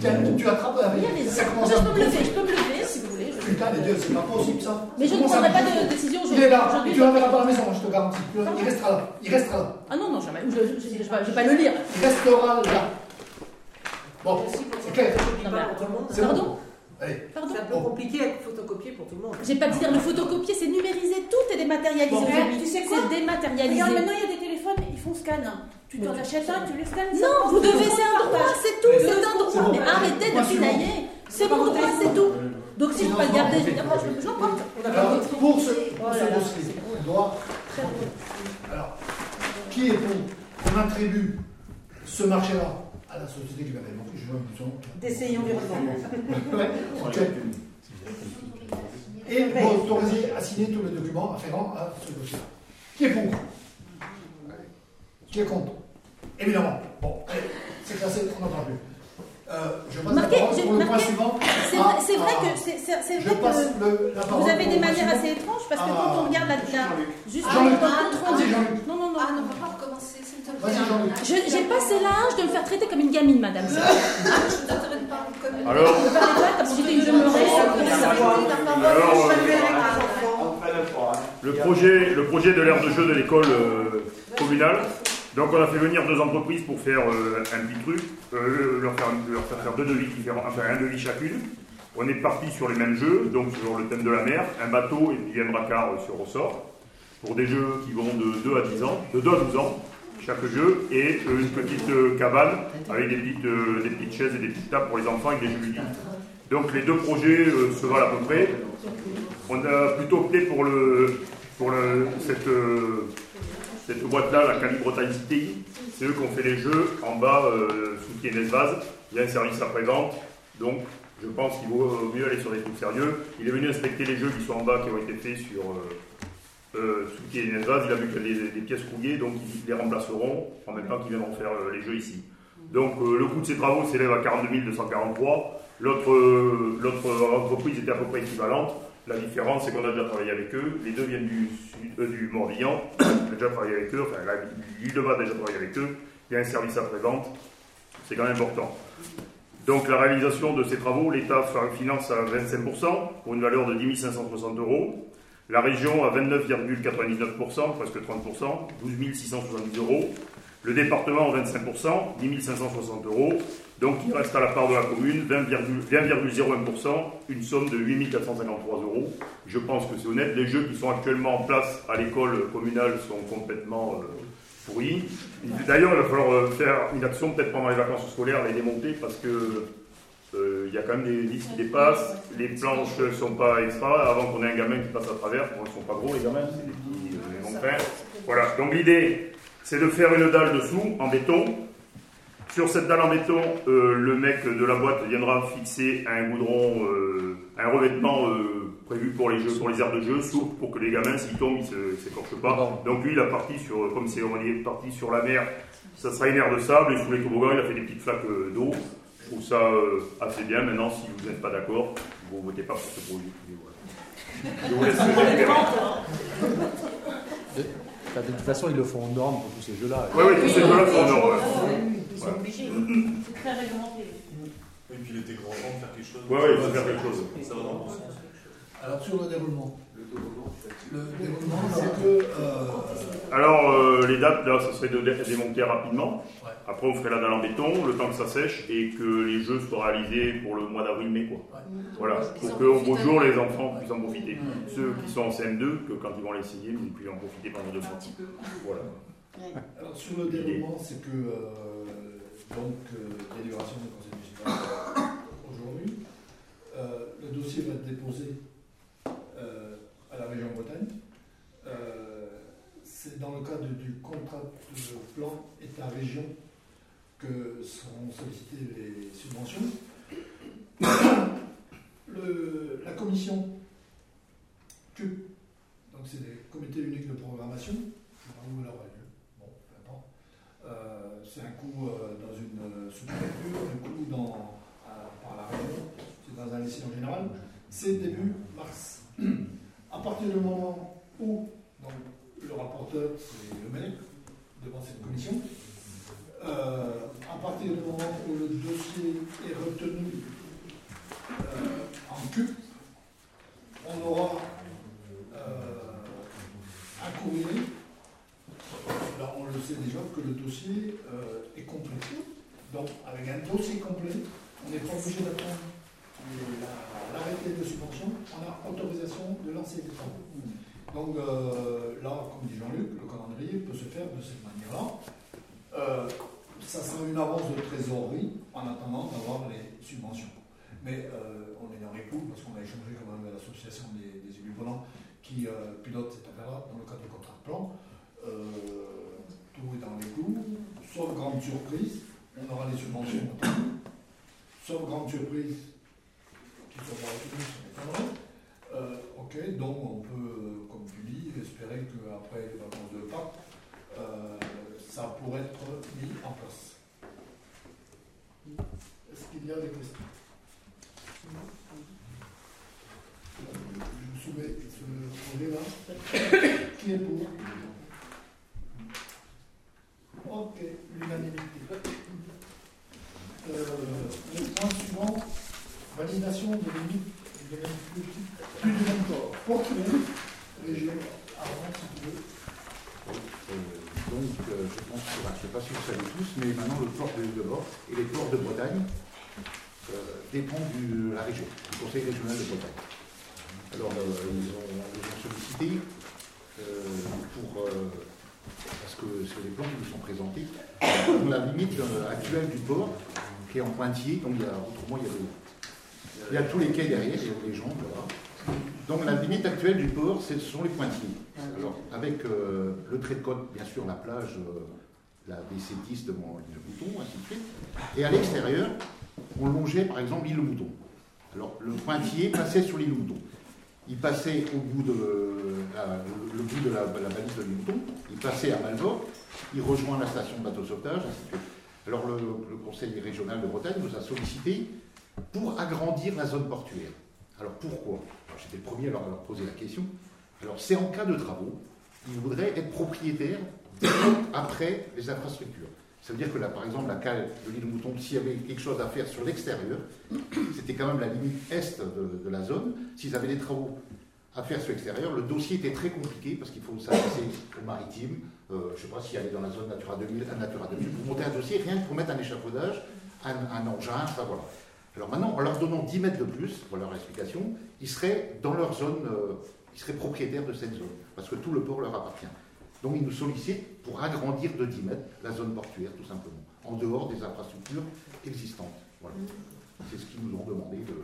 Speaker 1: Tiens, tu attrapes avec.
Speaker 2: Oui, allez-y.
Speaker 1: Ça
Speaker 2: Je
Speaker 1: commence
Speaker 2: peux me lever, je peux me lever si vous voulez.
Speaker 1: Putain, les dieux, c'est pas possible ça.
Speaker 2: Mais je ne prendrai pas de décision
Speaker 1: Il est là,
Speaker 2: aujourd'hui.
Speaker 1: tu l'enverras à la maison, je te garantis. Il restera là. Il restera là.
Speaker 2: Ah non, non, jamais. Je ne vais pas le lire.
Speaker 1: Il restera là. Bon, c'est clair.
Speaker 2: Non, mais-
Speaker 3: pour tout le monde.
Speaker 1: C'est.
Speaker 2: Pardon
Speaker 1: Allez.
Speaker 2: Pardon
Speaker 3: C'est un peu compliqué à photocopier pour tout le monde.
Speaker 2: J'ai pas dit dire le photocopier, c'est numériser, tout est dématérialisé
Speaker 1: Bon.
Speaker 5: Tu sais quoi
Speaker 2: C'est dématérialisé.
Speaker 5: Regarde, maintenant il y a des téléphones, ils font scan. Tu t'en achètes un, tu les scans. ça
Speaker 2: Non, vous devez, c'est un droit, c'est tout,
Speaker 1: C'est
Speaker 2: un droit. Mais arrêtez de
Speaker 1: Moi, c'est bon.
Speaker 2: pinailler. C'est mon droit, c'est tout. Donc si je peux pas le garder, je vais dire, moi, je je l'en prends.
Speaker 1: Alors, pour ce, pour doit. Alors, qui est pour qu'on attribue ce marché-là? À la société qui va manquer Je veux
Speaker 3: environnement.
Speaker 1: Et vous autorisez à signer tous les documents afférents à ce dossier-là. Qui est pour? Qui est contre? Évidemment. Bon, allez, c'est classé, on n'entend plus. Euh, je passe
Speaker 2: Marquez,
Speaker 1: la parole
Speaker 2: j'ai
Speaker 1: pour le point
Speaker 2: marqué.
Speaker 1: suivant.
Speaker 2: C'est
Speaker 1: Ah,
Speaker 2: vrai, c'est vrai
Speaker 1: ah,
Speaker 2: que vrai
Speaker 1: le-
Speaker 2: vous avez des manières assez étranges parce que
Speaker 1: Ah,
Speaker 2: quand on regarde la, la juste
Speaker 1: Jean-Luc.
Speaker 2: Non, non, non.
Speaker 5: Ah non, on va pas recommencer,
Speaker 2: J'ai passé l'âge de me faire traiter comme une gamine, madame.
Speaker 5: Je ne traite pas comme une.
Speaker 4: Alors
Speaker 2: Ne parlez pas comme si j'étais une demeurée.
Speaker 4: Alors, Le projet, le projet de l'aire de jeu de l'école euh, communale. Donc on a fait venir deux entreprises pour faire euh, un petit truc, euh, leur, faire, leur faire faire deux devis différents, enfin un devis chacune. On est parti sur les mêmes jeux, donc sur le thème de la mer, un bateau et puis un bracard euh, sur ressort, pour des jeux qui vont de 2 à 10 ans, de 2 à 12 ans, chaque jeu, et euh, une petite euh, cabane avec des petites, euh, des petites chaises et des petites tables pour les enfants avec des jeux ludiques. Donc les deux projets se valent à peu près. On a plutôt opté pour, le, pour cette, cette boîte-là, la Calibre Time City. C'est eux qui ont fait les jeux. En bas, sous Kienes Vase, il y a un service après-vente. Donc, je pense qu'il vaut mieux aller sur des trucs sérieux. Il est venu inspecter les jeux qui sont en bas, qui ont été faits sur euh, sous Kienes Vase. Il a vu qu'il y a des, pièces rouillées, donc ils les remplaceront en même temps qu'ils viendront faire euh, les jeux ici. Donc, euh, le coût de ces travaux s'élève à 42 243. L'autre euh, l'autre entreprise était à peu près équivalente. La différence, c'est qu'on a déjà travaillé avec eux. Les deux viennent du, du Morbihan. [COUGHS] On a déjà travaillé avec eux. Enfin, l'île a déjà travaillé avec eux. Il y a un service après-vente. C'est quand même important. Donc, la réalisation de ces travaux, l'État finance à 25% pour une valeur de 10 560 euros. La région à 29,99%, presque 30%, 12 670 euros. Le département 25%, 10 560 euros. Donc il reste à la part de la commune 20,01%, une somme de 8 453 euros. Je pense que c'est honnête. Les jeux qui sont actuellement en place à l'école communale sont complètement euh, pourris. D'ailleurs, il va falloir euh, faire une action peut-être pendant les vacances scolaires, les démonter, parce que il y a quand même des listes qui dépassent, les planches ne sont pas extra, avant qu'on ait un gamin qui passe à travers, bon, ils ne sont pas gros les gamins, c'est des petits euh, Voilà, donc l'idée, c'est de faire une dalle dessous, en béton. Sur cette dalle en béton, euh, le mec de la boîte viendra fixer un goudron, un revêtement prévu pour les jeux, pour les aires de jeu, souple, pour que les gamins, s'ils tombent, ils ne s'écorchent pas. Donc lui, il a parti sur, comme c'est on est parti sur la mer, ça sera une aire de sable, et sous les toboggans, il a fait des petites flaques d'eau. Je trouve ça euh, assez bien. Maintenant, si vous n'êtes pas d'accord, vous ne votez pas pour ce projet. Je vous laisse
Speaker 6: De toute façon, ils le font en norme pour tous ces jeux-là.
Speaker 4: Oui, oui, tous ces jeux-là sont en norme.
Speaker 2: Ils sont obligés. [CLEARS THROAT] C'est très réglementé.
Speaker 9: Et puis il était grand temps de faire quelque chose.
Speaker 4: Oui, oui, il faut faire quelque chose.
Speaker 9: Ça va dans le bon sens.
Speaker 1: Alors sur le déroulement. Le déroulement, c'est que. Euh,
Speaker 4: Alors euh, les dates, là, ça serait de démonter rapidement. Après, on ferait la dalle en béton, le temps que ça sèche et que les jeux soient réalisés pour le mois d'avril-mai. Quoi. Voilà, pour qu'au beau jour, les enfants puissent en profiter. Ceux qui sont en CM2, que quand ils vont l'essayer, ils puissent en profiter pendant deux mois. Voilà.
Speaker 1: Alors sur le déroulement, c'est que euh, donc délibération du conseil municipal [COUGHS] aujourd'hui, le dossier va être déposé à la région Bretagne. Euh, c'est dans le cadre du contrat de plan État-région que seront sollicitées les subventions. [COUGHS] la commission CUP, donc c'est des comités uniques de programmation, je sais pas où elle aura lieu, bon, peu importe. Euh, c'est un coup euh, dans une sous-préfecture, un coup dans, par la région, c'est dans un lycée en général. C'est début mars. [COUGHS] À partir du moment où le rapporteur, c'est le maire, devant cette commission, euh, à partir du moment où le dossier est retenu euh, en CUP, on aura euh, un courrier. Là, on le sait déjà que le dossier est complet. Donc, avec un dossier complet, on n'est pas obligé d'attendre l'arrêté de subvention, on a autorisation de lancer des travaux. Donc euh, là, comme dit Jean-Luc, le calendrier peut se faire de cette manière-là. Euh, ça sera une avance de trésorerie en attendant d'avoir les subventions. Mais euh, on est dans les coups parce qu'on a échangé quand même avec l'association des, élus volants qui pilote cette affaire-là dans le cadre du contrat de plan. tout est dans les clous, sauf grande surprise, on aura les subventions. Sauf grande surprise, euh, ok, donc on peut, comme tu dis, espérer qu'après les vacances de Pâques, euh, ça pourrait être mis en place. Est-ce qu'il y a des questions? Je soumets ce. Qui est pour? Ok, l'unanimité. Euh, le point suivant. Validation de limites de plus, plus de même corps. Portugal, région, avant veux.
Speaker 10: donc, euh, je pense que, je ne sais pas si vous savez tous, mais maintenant le port de l'île de Bord et les ports de Bretagne euh, dépendent de la région, du Conseil régional de Bretagne. Alors, euh, ils, ont, sollicité pour, parce que c'est les plans qui nous sont présentés, la limite actuelle du port, qui est en pointillé, donc il y a, autrement il y a de, il y a tous les quais derrière, il y a les gens, Donc la limite actuelle du port, ce sont les pointillés. Alors, avec euh, le trait de côte, bien sûr, la plage, euh, la BC10 devant l'île Mouton, ainsi de suite. Et à l'extérieur, on longeait par exemple l'île Mouton. Alors le pointillé passait sur l'île Mouton. Il passait au bout de, le bout de la, balise de l'île Mouton, il passait à Malvort, il rejoint la station de bateau sauvetage, ainsi de suite. Alors le, le Conseil régional de Bretagne nous a sollicité pour agrandir la zone portuaire. Alors pourquoi? J'étais le premier à leur, poser la question. Alors c'est en cas de travaux, ils voudraient être propriétaires après les infrastructures. Ça veut dire que là, par exemple, la cale de l'île Mouton, s'il y avait quelque chose à faire sur l'extérieur, c'était quand même la limite est de, la zone. S'ils avaient des travaux à faire sur l'extérieur. Le dossier était très compliqué parce qu'il faut s'adresser au maritime. Euh, je ne sais pas s'il y avait dans la zone Natura 2000, un Natura 2000, pour monter un dossier, rien que pour mettre un échafaudage, un, un engin, ça voilà. Alors maintenant, en leur donnant 10 mètres de plus, voilà leur explication, ils seraient dans leur zone, euh, ils seraient propriétaires de cette zone, parce que tout le port leur appartient. Donc ils nous sollicitent pour agrandir de 10 mètres la zone portuaire, tout simplement, en dehors des infrastructures existantes. Voilà. C'est ce qu'ils nous ont demandé de,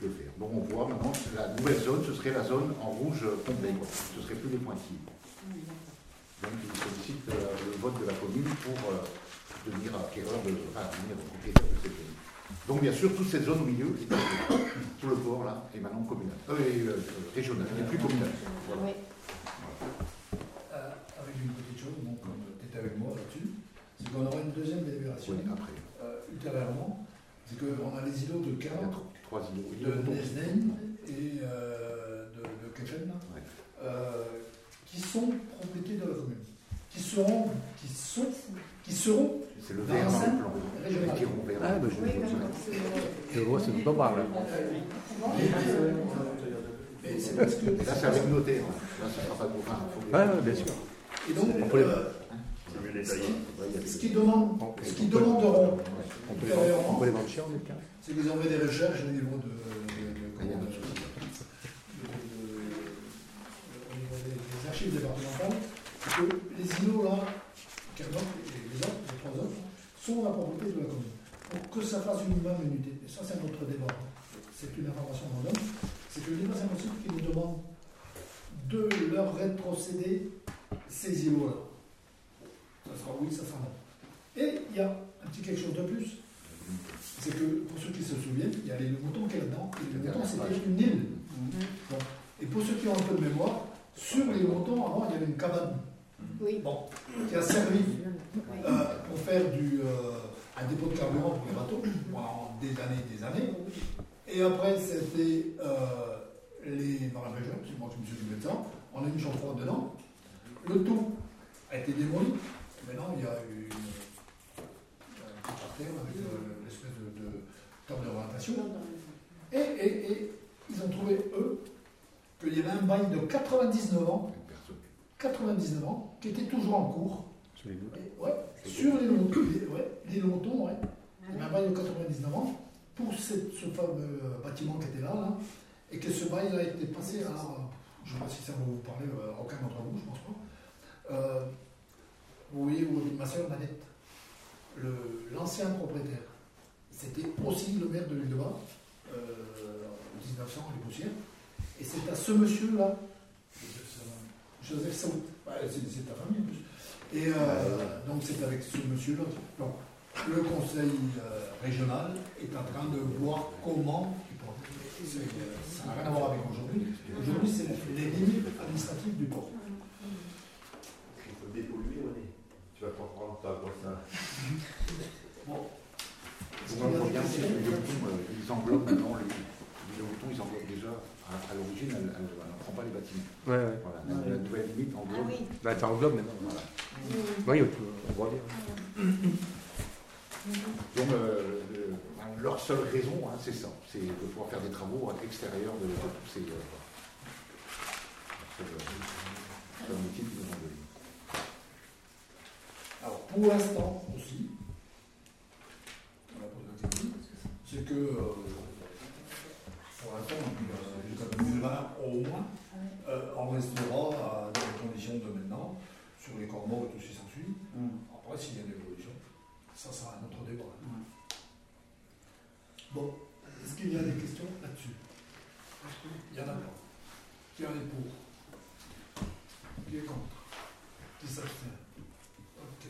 Speaker 10: faire. Donc on voit maintenant la nouvelle zone, ce serait la zone en rouge complet, ce serait plus les pointillés. Donc ils sollicitent euh, le vote de la commune pour euh, devenir acquéreur, de, enfin, devenir propriétaire de cette zone. Donc bien sûr, toute cette zone au milieu, [COUGHS] tout le port là, est maintenant communal, euh, et, euh, régional, n'est plus communal. Voilà.
Speaker 3: Oui.
Speaker 1: Euh, avec une petite chose, bon, comme tu étais avec moi là-dessus, c'est qu'on aura une deuxième délibération
Speaker 10: Oui, après.
Speaker 1: euh, ultérieurement. C'est qu'on a les îlots de
Speaker 10: trois îlots. Y
Speaker 1: de Nesnen et euh, de, de Kefen, là,
Speaker 10: Ouais.
Speaker 1: euh, qui sont propriétés de la commune. Qui seront, qui sont, qui seront
Speaker 10: C'est le vert dans le plan. tirons verts.
Speaker 6: Ah, bah, je,
Speaker 3: Oui,
Speaker 6: je-
Speaker 3: d'accord, c'est-
Speaker 6: je vois ce dont on parle.
Speaker 1: Et c'est parce que.
Speaker 10: Là, c'est avec notaire. Là, ce sera pas de enfin,
Speaker 6: Ouais, ouais, bien sûr.
Speaker 1: Et donc,
Speaker 6: On peut les-
Speaker 1: euh,
Speaker 4: Je vais
Speaker 1: ce qu'ils demandent,
Speaker 6: On peut-
Speaker 1: ce qu'ils
Speaker 6: on peut-
Speaker 1: demanderont
Speaker 6: On peut les vendre, on peut les vendre cher, en tout cas.
Speaker 1: c'est qu'ils fait des recherches au niveau de, des, archives départementales, que les îlots là, Carnock et les autres, les trois autres, sont la propriété de la commune. Pour que ça fasse une même unité, et ça c'est un autre débat, c'est une information qu'on donne, c'est que n'est pas impossible qu'ils nous demandent de leur rétrocéder ces îlots-là. Ça sera oui, ça sera non. Et il y a un petit quelque chose de plus, c'est que pour ceux qui se souviennent, il y a les moutons qui est là-dedans, et les moutons c'était une île. Bon. Et pour ceux qui ont un peu de mémoire, sur les moutons, avant il y avait une cabane
Speaker 3: Oui.
Speaker 1: bon, qui a servi euh, pour faire du, euh, un dépôt de carburant pour les bateaux pendant des années et des années. Et après, c'était euh, les dans la région, c'est moi qui me suis de ça, on a mis une chambre froide dedans. Le tout a été démoli. Maintenant, il y a une, un parterre avec l'espèce de, de table d'orientation. Et, et, et ils ont trouvé, eux, qu'il y avait un bail de 99 ans. 99 ans, qui était toujours en cours.
Speaker 6: Sur les loups.
Speaker 1: Et, ouais, sur les ouais, les montons, ouais. Il y avait un bail de 99 ans pour cette- ce fameux euh, bâtiment qui était là, là, et que ce bail a été passé à. Je ne sais pas si ça va vous parler, euh, aucun d'entre vous, je pense pas. Euh, vous voyez où habite ma soeur Nanette, Le- l'ancien propriétaire. C'était aussi le maire de l'île de Bas, euh, en 1900, les poussières. Et c'est à ce monsieur-là, Joseph Saoud, Ouais, c'est ta famille en plus. Et euh, donc c'est avec ce monsieur-là. Donc le conseil euh, régional est en train de voir comment. euh, Ça n'a rien à voir avec aujourd'hui. Aujourd'hui, c'est les limites administratives du port.
Speaker 7: Il faut dépolluer, René. Tu vas pas prendre ta brosse à- [LAUGHS]
Speaker 1: Bon.
Speaker 10: On les euh, ils englobent maintenant le, les moutons, ils englobent déjà, à, à l'origine, prend pas les bâtiments.
Speaker 6: Ouais, ouais.
Speaker 10: Voilà, la, la nouvelle limite
Speaker 3: Ah
Speaker 10: englobe.
Speaker 3: oui.
Speaker 6: Bah, ça englobe maintenant.
Speaker 10: Voilà.
Speaker 6: Oui, on, voit bien.
Speaker 10: Donc, euh, le- leur seule raison, hein, c'est ça, c'est de pouvoir faire des travaux à l'extérieur de, de tous ces. Euh, nous.
Speaker 1: Alors pour l'instant aussi, c'est que euh, pour l'instant, euh, jusqu'à 2020 au moins, euh, on restera à dans les conditions de maintenant, sur les corps morts et tout ce qui s'ensuit. Après, s'il y a des évolutions, ça sera un autre débat. Bon, est-ce qu'il y a des questions là-dessus? Il y en a pas. Qui en est pour? Qui est contre? Qui s'abstient? Ok.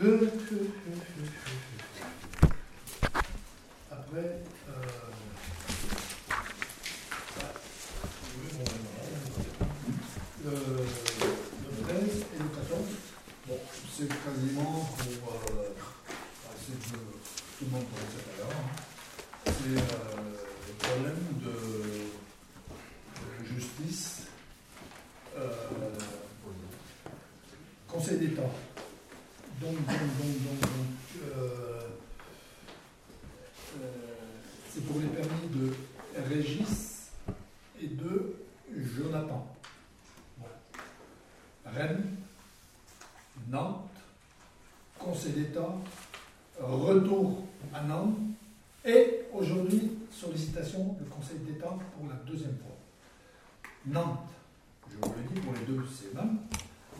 Speaker 1: Euh, Après, euh, oui, bon, voilà. le, le 13 et le 14, bon, c'est quasiment pour. Euh, bah, c'est que tout le monde connaît ça d'ailleurs. hein. C'est euh, le problème de, de justice. Euh, Conseil d'État. Donc, donc, donc, donc, donc, euh, euh, c'est pour les permis de Régis Rennes, Nantes, Conseil d'État, retour à Nantes et aujourd'hui sollicitation du Conseil d'État pour la deuxième fois. Nantes, je vous l'ai dit pour les deux, c'est même.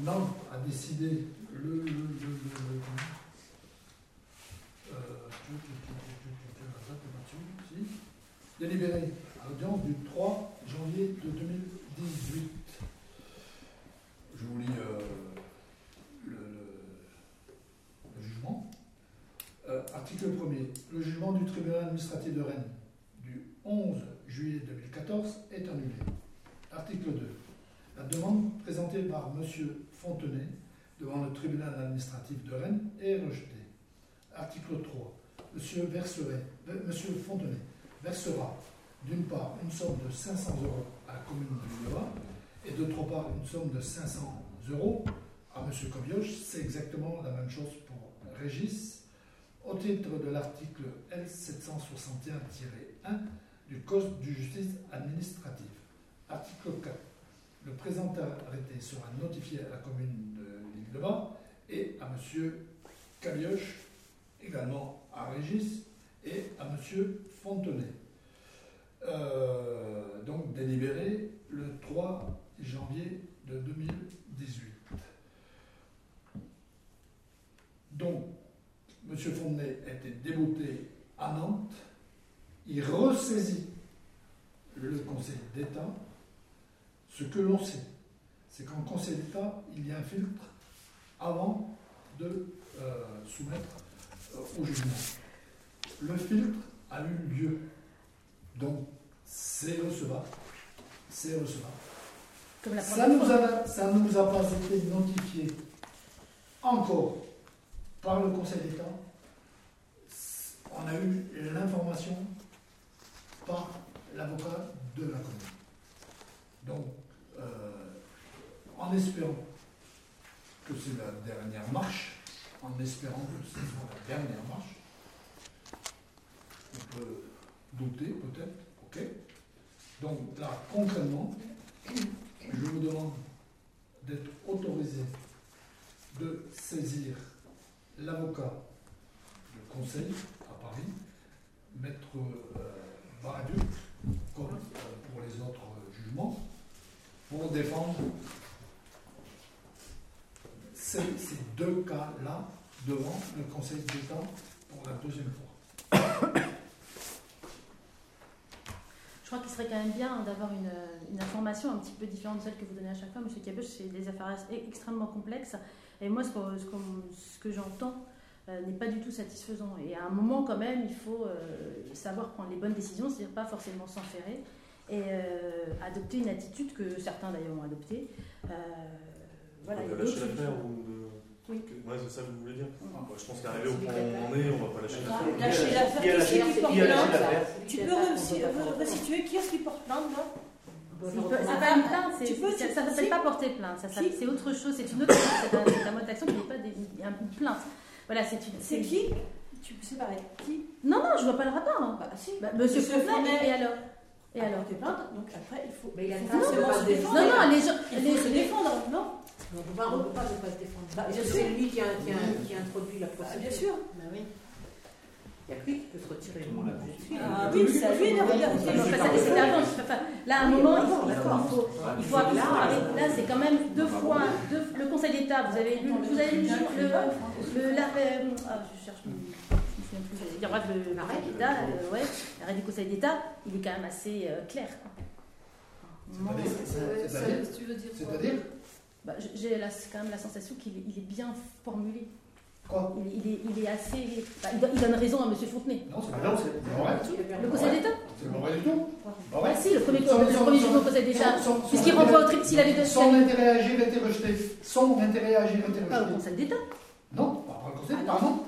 Speaker 1: Nantes a décidé le. le, le, le- euh, tu- tu- tu- tu- tu- tu- tu- la date est là-dessus, si. délibéré à l'audience du 3 janvier de 2018. Je vous lis euh, le, le- le jugement. Euh, article 1er. Le jugement du tribunal administratif de Rennes du 11 juillet 2014 est annulé. Article 2. La demande présentée par M. Fontenay devant le tribunal administratif de Rennes est rejetée. Article 3. M. Verseray, M. Fontenay versera d'une part une somme de 500 euros à la commune de Lillevoix et d'autre part une somme de 500 euros à M. Cobioche. C'est exactement la même chose pour Régis au titre de l'article L761-1 du Code de justice administrative. Article 4. Le présent arrêté sera notifié à la commune de l'île de Bas et à M. Calioche, également à Régis et à M. Fontenay. Euh, donc délibéré le 3 janvier de 2018. Donc, M. Fontenay a été débouté à Nantes, il ressaisit le Conseil d'État. Ce que l'on sait, c'est qu'en Conseil d'État, il y a un filtre avant de euh, soumettre euh, au jugement. Le filtre a eu lieu. Donc, c'est recevable. C'est recevable.
Speaker 2: Comme la
Speaker 1: Ça nous a, ça nous a pas été notifié encore par le Conseil d'État. On a eu l'information par l'avocat de la commune. Donc, euh, en espérant que c'est la dernière marche, en espérant que ce la dernière marche, on peut douter peut-être, ok Donc là, concrètement, je vous demande d'être autorisé de saisir l'avocat du conseil à Paris, maître euh, comme euh, pour les autres jugements, pour défendre ces, deux cas-là devant le Conseil d'État pour la deuxième fois.
Speaker 2: Je crois qu'il serait quand même bien d'avoir une, information un petit peu différente de celle que vous donnez à chaque fois. Monsieur Cabuche, c'est des affaires extrêmement complexes. Et moi, ce que, ce qu'on- ce que j'entends euh, n'est pas du tout satisfaisant. Et à un moment, quand même, il faut euh, savoir prendre les bonnes décisions, c'est-à-dire pas forcément s'enferrer et euh, adopter une attitude que certains d'ailleurs ont adoptée. Euh, voilà,
Speaker 9: on va lâcher l'affaire ou de...
Speaker 2: Oui.
Speaker 9: Ouais, c'est ça que vous voulez dire
Speaker 2: Mm.
Speaker 9: Je pense qu'arrivé au point où on est, on va pas lâcher l'affaire.
Speaker 3: Lâcher l'affaire,
Speaker 7: Qui lâché-
Speaker 3: qui porte plainte Tu peux resituer qui est-ce qui porte plainte là Tu peux-
Speaker 2: c'est- ça ne s'appelle
Speaker 3: si.
Speaker 2: pas porter plainte, ça
Speaker 3: Si.
Speaker 2: c'est autre chose, c'est une autre c'est un, c'est un mode d'action qui n'est pas des- une plainte. Voilà, c'est une.
Speaker 3: C'est qui Tu c'est pareil. Qui
Speaker 2: Non, non, je vois pas le rapport. hein.
Speaker 3: Bah si.
Speaker 2: Bah, Monsieur Fontenay. et alors Et
Speaker 3: a
Speaker 2: alors
Speaker 3: porté plainte, donc après il faut.
Speaker 5: Mais il a droit de
Speaker 3: forcément
Speaker 5: pas
Speaker 3: se défendre.
Speaker 2: Non, non, les gens.
Speaker 3: Il faut se défendre, non
Speaker 5: On ne peut pas, on peut pas ne pas se défendre.
Speaker 3: Bah, sûr.
Speaker 5: c'est lui qui a, qui, a, qui a introduit la
Speaker 3: Ah,
Speaker 5: procédure.
Speaker 3: Bien sûr.
Speaker 5: Bah oui. Il n'y a que lui qui peut se retirer. Suis.
Speaker 3: Ah oui, c'est à lui de regarder.
Speaker 2: Là, à un moment, il faut, il. Là, c'est quand même deux fois deux- le Conseil d'État. Vous avez lu, vous avez lu le, euh, ah, je cherche. Plus. bref, le- l'arrêt d'État, euh, ouais, l'arrêt du Conseil d'État, il est quand même assez clair.
Speaker 1: C'est-à-dire C'est-à-dire
Speaker 5: tu veux dire
Speaker 1: C'est-à-dire
Speaker 2: bah, j'ai la- quand même la sensation qu'il est, il est bien formulé.
Speaker 1: Quoi
Speaker 2: Il, il est, il est assez. bah, il, donne, raison à M. Fontenay.
Speaker 1: Non, c'est
Speaker 7: Ah
Speaker 1: pas
Speaker 7: non, c'est-
Speaker 1: vrai.
Speaker 2: Le Conseil d'État
Speaker 1: C'est pas vrai du tout.
Speaker 2: Ah si, le premier, le jour au Conseil d'État. Puisqu'il renvoie au tribunal. S'il avait
Speaker 1: Son intérêt à agir a été rejeté. Son intérêt à agir a été
Speaker 2: Pas au
Speaker 1: rejeté.
Speaker 2: Conseil d'État.
Speaker 1: Non, pas le Conseil,
Speaker 2: Ah,
Speaker 1: pardon. Pardon.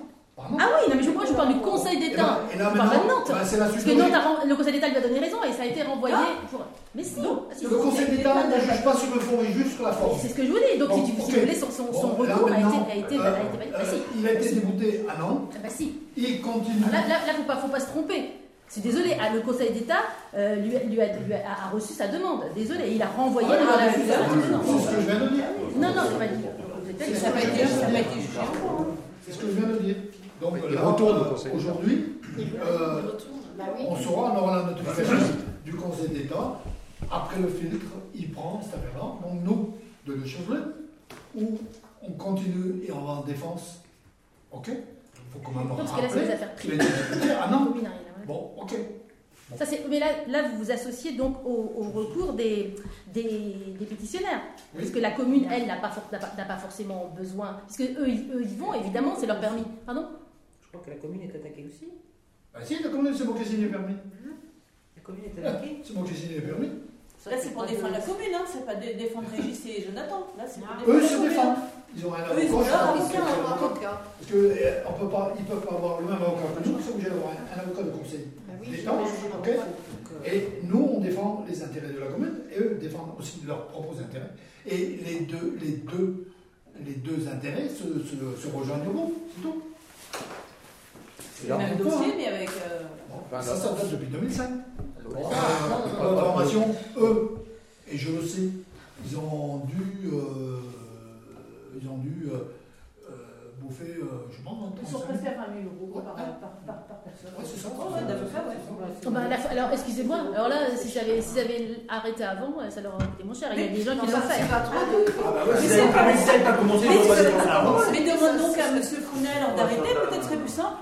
Speaker 2: Ah oui, non, mais je, moi je parle du Conseil
Speaker 1: Et
Speaker 2: d'État.
Speaker 1: et là,
Speaker 2: On parle pas de Nantes.
Speaker 1: bah, c'est la
Speaker 2: Parce que Nantes, le Conseil d'État lui a donné raison et ça a été renvoyé pour. Mais si,
Speaker 3: Non,
Speaker 2: ah, si,
Speaker 1: Le. Conseil d'État ne juge pas sur le fond, il juge sur la forme.
Speaker 2: C'est ce que je vous dis. Donc,
Speaker 1: Bon,
Speaker 2: si, tu- si
Speaker 1: ok.
Speaker 2: vous voulez, son, son, son
Speaker 1: Bon, là,
Speaker 2: recours a été, a été,
Speaker 1: euh,
Speaker 2: a été. Ah, si.
Speaker 1: euh, Il a été débouté à Nantes.
Speaker 2: Ah, bah si.
Speaker 1: Il continue.
Speaker 2: Là, là, là, faut pas, faut pas se tromper. Je suis désolée, ah, le Conseil d'État euh, lui, lui a, lui a- a reçu sa demande. Désolé, il a renvoyé
Speaker 1: Ah,
Speaker 2: devant la justice.
Speaker 1: C'est ce que je viens de dire.
Speaker 2: Non, non, c'est pas dit.
Speaker 1: N'a pas été- ça n'a pas été
Speaker 3: jugé encore, hein.
Speaker 1: C'est ce que je viens de dire. Donc
Speaker 6: Il
Speaker 1: là,
Speaker 6: retourne au
Speaker 1: euh, aujourd'hui, euh,
Speaker 5: Bah
Speaker 1: on saura, on aura la notification du Conseil d'État. Après le filtre, il prend cette affaire-là. Donc nous, de Le Chevrolet, ou on continue et on va en défense. Ok? Il faut quand même
Speaker 2: Non, parce que là, c'est
Speaker 1: rappeler
Speaker 2: des affaires privées.
Speaker 1: ah non,
Speaker 2: Oui,
Speaker 1: bon, ok.
Speaker 2: Ça, c'est- mais là, là, vous vous associez donc au, au recours des, des, des pétitionnaires.
Speaker 1: Oui.
Speaker 2: Parce que la commune, elle, n'a pas, for- pas, forcément besoin. Parce que eux, ils- eux, ils vont, évidemment, c'est leur permis. Pardon?
Speaker 3: Crois que la commune est attaquée aussi.
Speaker 1: Bah si, la commune, c'est moi qui ai signé le permis.
Speaker 3: La commune est attaquée. [LAUGHS]
Speaker 1: C'est moi qui ai signé le permis.
Speaker 11: Là, c'est pour défendre la commune, hein, c'est pas dé- défendre [LAUGHS] Régis et Jonathan. Là, c'est pour
Speaker 1: Eux
Speaker 11: défendre
Speaker 1: se
Speaker 11: la commune.
Speaker 1: défendent. Ils ont rien à
Speaker 11: Eux, ils ont leur
Speaker 1: Parce
Speaker 11: avocat,
Speaker 1: que-
Speaker 11: leur
Speaker 5: avocat.
Speaker 1: Parce qu'ils ne peuvent pas avoir le même avocat que nous, ils sont obligés d'avoir un, un avocat de conseil
Speaker 5: Bah
Speaker 1: et nous, on défend les intérêts de la commune et eux défendent aussi leurs propres intérêts. Et les deux, les deux, les deux intérêts se, se, se rejoindront, c'est tout.
Speaker 11: C'est le même dossier, mais avec. euh,
Speaker 1: Bon, ça, ça date depuis 2005.
Speaker 6: Alors,
Speaker 1: Bon,
Speaker 6: ah,
Speaker 1: euh, la formation, eux, et je le sais, ils ont dû, euh, ils ont dû euh, euh, bouffer, euh, je m'en
Speaker 11: Ils sont presque à 20 000 euros par, par, par, par personne.
Speaker 1: Ouais, c'est ça.
Speaker 11: Ouais, d'avocat, ouais.
Speaker 2: Bah, la- alors, excusez-moi, alors là, si j'avais si arrêté avant, ça leur aurait coûté moins cher. Il y a des gens qui l'ont fait.
Speaker 5: c'est pas trop de.
Speaker 10: Ah bah si ça
Speaker 11: pas-
Speaker 10: ça commencé, avant.
Speaker 11: Mais demande donc à M. Fournel d'arrêter, peut-être ce serait plus simple.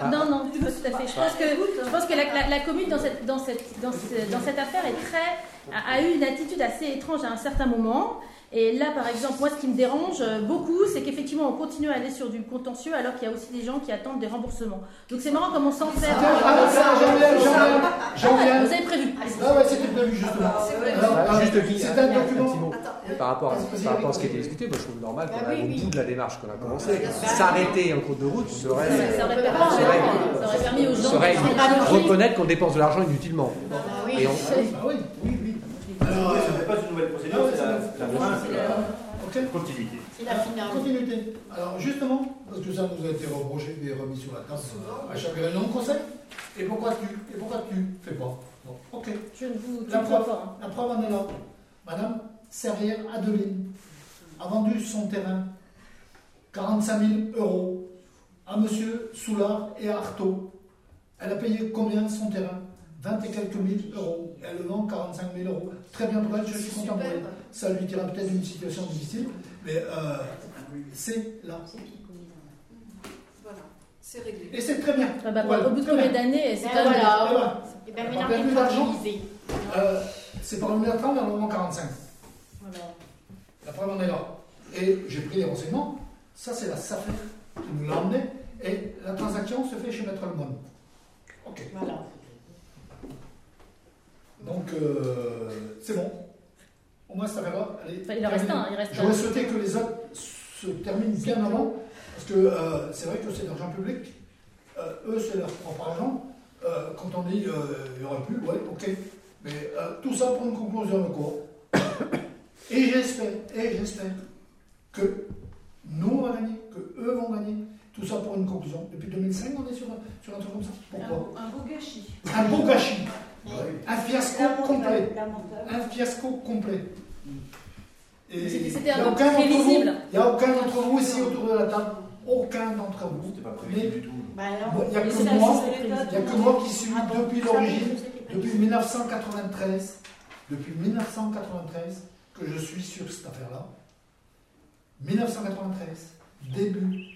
Speaker 11: Non
Speaker 2: Non, non, pas tout à fait. Je pense que, je pense que la, la- la commune, dans cette, dans, cette, dans, ce- dans cette affaire, est très, a, a eu une attitude assez étrange à un certain moment. Et là, par exemple, moi, ce qui me dérange euh, beaucoup, c'est qu'effectivement, on continue à aller sur du contentieux alors qu'il y a aussi des gens qui attendent des remboursements. Donc c'est marrant comment sans faire.
Speaker 1: Ah, ça, j'en viens, j'en viens, j'en
Speaker 2: Ah,
Speaker 1: viens.
Speaker 2: vous avez prévu.
Speaker 1: Ah ouais, c'était prévu justement.
Speaker 5: C'est
Speaker 6: Ah,
Speaker 1: euh,
Speaker 6: un
Speaker 1: un document.
Speaker 6: Par rapport, à,
Speaker 1: Vas-y,
Speaker 6: par rapport à ce qui été discuté, moi, je trouve normal qu'on
Speaker 5: Ah oui,
Speaker 6: au
Speaker 5: oui.
Speaker 6: bout de la démarche qu'on a commencé.
Speaker 5: bien sûr.
Speaker 6: S'arrêter en cours de route serait,
Speaker 2: Ça aurait, permis,
Speaker 6: serait,
Speaker 2: ça aurait permis aux gens
Speaker 6: serait
Speaker 2: de
Speaker 6: reconnaître qu'on dépense de l'argent inutilement.
Speaker 5: Ah oui.
Speaker 6: On-
Speaker 1: Ah oui, oui, oui. Alors,
Speaker 7: ce n'est pas une nouvelle procédure,
Speaker 1: Ah
Speaker 7: c'est la, la
Speaker 1: la-
Speaker 7: fin.
Speaker 1: c'est la- ok.
Speaker 4: Continuité.
Speaker 5: C'est la finale.
Speaker 1: Continuité. Alors justement, parce que ça nous a été reproché et remis sur la table à chaque réunion de conseil. Et pourquoi tu Et pourquoi tu fais pas? Bon, ok.
Speaker 2: Je ne vous
Speaker 1: La preuve,
Speaker 2: pas. hein.
Speaker 1: la preuve en est là. Madame Serrière Adeline a vendu son terrain 45 000 euros à Monsieur Soulard et à Artaud. Elle a payé combien son terrain? 20 et quelques mille euros. Et elle le vend 45 000 euros. Très bien pour elle, je suis content pour elle. Ça lui dira peut-être une situation difficile, mais euh, c'est là.
Speaker 5: Voilà. C'est réglé.
Speaker 1: Et c'est très bien.
Speaker 2: Ah bah, au bout de combien
Speaker 1: bien.
Speaker 2: d'années c'est
Speaker 5: Ben
Speaker 2: quand même-
Speaker 5: voilà.
Speaker 1: Et
Speaker 5: bien
Speaker 1: On a
Speaker 5: maintenant,
Speaker 1: perdu l'argent. Euh, c'est pas le 30, mais on vend 45. La preuve en est là. Et j'ai pris les renseignements. Ça, c'est la SAFER qui nous l'a emmené. Et la transaction se fait chez Maître Lemon. Ok.
Speaker 3: Voilà.
Speaker 1: Donc, euh, c'est bon. Au moins, cette affaire-là, elle est
Speaker 2: Enfin, il en reste un, il reste
Speaker 1: J'aurais souhaité que les autres se terminent bien avant. Parce que euh, c'est vrai que c'est de l'argent public. Euh, eux, c'est leur propre argent. Quand on dit il y aurait plus, ouais, ok. Mais tout ça pour une conclusion de cours. Et j'espère, et j'espère que nous on va gagner, que eux vont gagner. Tout ça pour une conclusion. Depuis 2005, on est sur, un- sur un truc comme ça. Pourquoi?
Speaker 11: Un beau gâchis.
Speaker 1: Un beau gâchis. Un fiasco complet.
Speaker 11: Lamentable.
Speaker 1: Un fiasco complet. Et
Speaker 2: C'était- c'était
Speaker 1: il y a
Speaker 2: un peu
Speaker 1: aucun d'entre vous-
Speaker 2: prévisible.
Speaker 1: Il n'y a aucun d'entre vous ici autour de la table, aucun d'entre vous.
Speaker 7: C'était pas prévu du tout.
Speaker 3: Bah
Speaker 1: Bon, Il n'y a que moi, y a que moi qui suis
Speaker 3: Ah
Speaker 1: depuis l'origine, depuis 1993, depuis 1993 que je suis sur cette affaire-là. 1993, début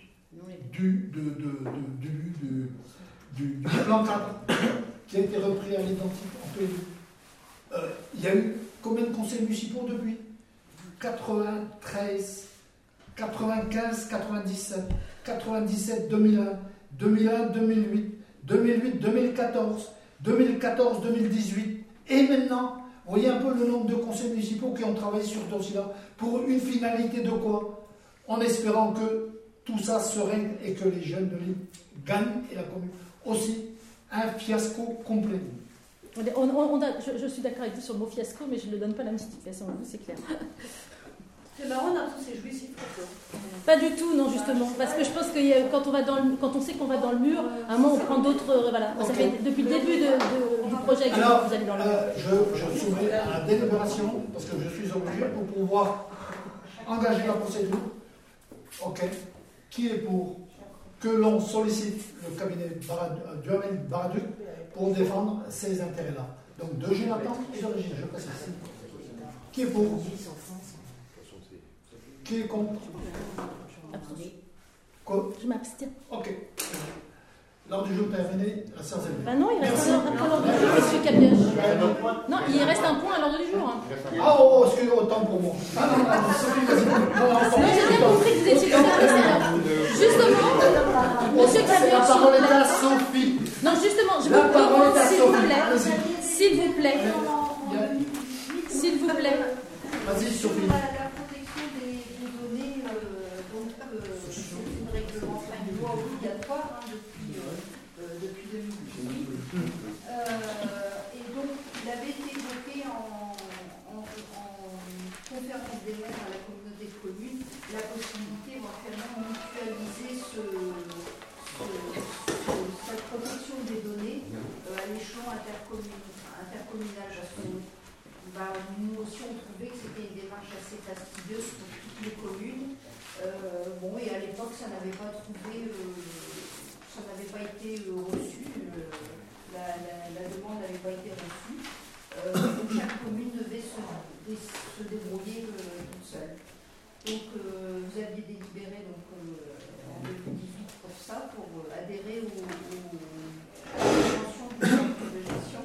Speaker 1: du, de, de, du, plan 4 qui a été repris à l'identique en les deux. Euh, il y a eu combien de conseils municipaux depuis? 93, 95, 97, 97, 2001, 2001, 2008, 2008, 2014, 2014, 2018, et maintenant, voyez un peu le nombre de conseils municipaux qui ont travaillé sur ce dossier-là pour une finalité de quoi En espérant que tout ça se règle et que les jeunes de l'île gagnent et la commune aussi. Un fiasco complet.
Speaker 2: Je, suis d'accord avec vous sur le mot fiasco, mais je ne le donne pas la vous, c'est clair. [LAUGHS]
Speaker 11: C'est marrant, on a tous ces jouissifs.
Speaker 2: Pas du tout, non, justement. Parce que je pense que quand on, va dans le- quand on sait qu'on va dans le mur, à un moment, on prend d'autres. euh. Ça fait depuis le début de- de- du projet que
Speaker 1: Alors,
Speaker 2: vous allez dans le mur.
Speaker 1: euh, je, je soumets à la délibération, parce que je suis obligé pour pouvoir engager la procédure. Ok. Qui est pour que l'on sollicite le cabinet Barad- euh, Duhamel Baraduc pour défendre ces intérêts-là? Donc de Jonathan et de Régine, je précise. Qui est pour? Qui est contre? Quoi?
Speaker 2: Je m'abstiens.
Speaker 1: Ok. L'ordre du jour terminé, la séance est.
Speaker 2: Bah non, il reste un point à l'ordre du jour, monsieur Cabièche. Non, il reste un point à l'ordre du jour. hein.
Speaker 1: Ah, oh, excusez-moi, autant pour moi. Ah non, non, Sophie, vas-y. Non, non,
Speaker 2: Non,
Speaker 1: pardon.
Speaker 2: j'ai bien compris que vous étiez le service. Justement, monsieur
Speaker 1: La parole est à Sophie.
Speaker 2: Non, justement, je
Speaker 1: La
Speaker 2: vous
Speaker 1: parole
Speaker 2: demande,
Speaker 1: est à
Speaker 2: s'il vous
Speaker 1: Sophie.
Speaker 2: plaît,
Speaker 1: Allez-y.
Speaker 2: s'il vous plaît, s'il vous plaît,
Speaker 1: Vas-y, Sophie.
Speaker 5: Sur la, la protection des, des données, euh, donc euh, c'est une règlement, enfin, une obligatoire hein, depuis, euh, euh, depuis 2018. Euh, et donc, il avait été évoqué en, en, en conférence des maires à la communauté de communes la possibilité éventuellement de mutualiser ce, ce- ce- cette protection des données à l'échelon intercommun- intercommunal. Que bah, nous aussi, on trouvait que c'était une démarche assez fastidieuse pour toutes les communes. Bon, et à l'époque, ça n'avait pas trouvé, euh, ça n'avait pas été euh, reçu, euh, la, la- la demande n'avait pas été reçue. Euh, donc chaque commune devait se, dé- se débrouiller euh, toute seule. Donc euh, vous aviez délibéré donc, euh, en 2018 pour ça, pour euh, adhérer au, au- à la convention du centre de gestion.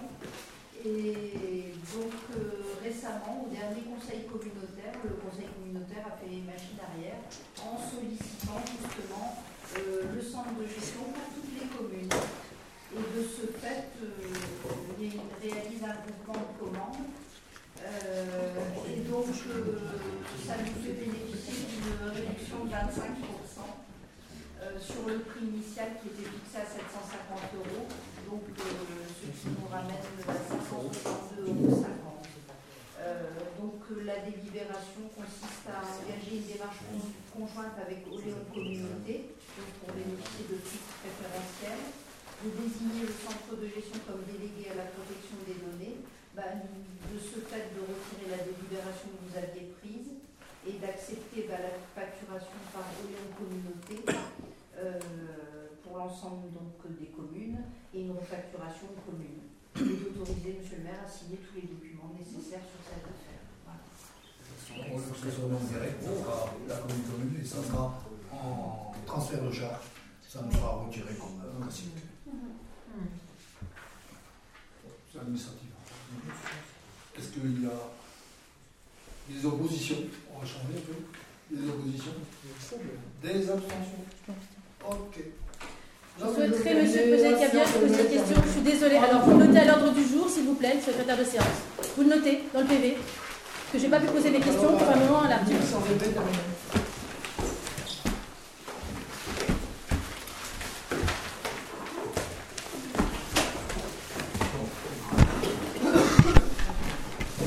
Speaker 5: Et donc euh, récemment, au dernier conseil communautaire, le conseil communautaire a fait les machines arrière en sollicitant justement euh, le centre de gestion pour toutes les communes. Et de ce fait, euh, il réalise un groupement de commandes. Euh, et donc, euh, ça nous fait bénéficier d'une réduction de 25% euh, sur qui était fixé à 750 euros, donc euh, ce qui nous ramène à 562,50 euros. Euh, donc euh, la délibération consiste à engager une démarche con- conjointe avec Oléon Communauté, donc pour bénéficier de titres préférentiels, de désigner le centre de gestion comme délégué à la protection des données, bah, de ce fait de retirer la délibération que vous aviez prise et d'accepter bah, la facturation par Oléon Communauté pour l'ensemble donc des communes et une refacturation commune. Et d'autoriser Monsieur le maire à signer tous les documents nécessaires sur cette affaire. Voilà.
Speaker 1: On le fait en direct, ça sera la commune commune et ça sera en transfert de charge. Ça nous sera retiré comme euh, classique. C'est administratif. Est-ce qu'il y a des oppositions? On va changer un peu. Des oppositions? Des abstentions? Ok.
Speaker 2: Je souhaiterais, monsieur Pesé Cabièche, poser une question. Je suis désolée. Alors, vous notez à l'ordre du jour, s'il vous plaît, secrétaire de séance. Vous le notez dans le PV, que j'ai pas pu poser des questions, conformément à l'article.
Speaker 1: Sans répéter, terminé.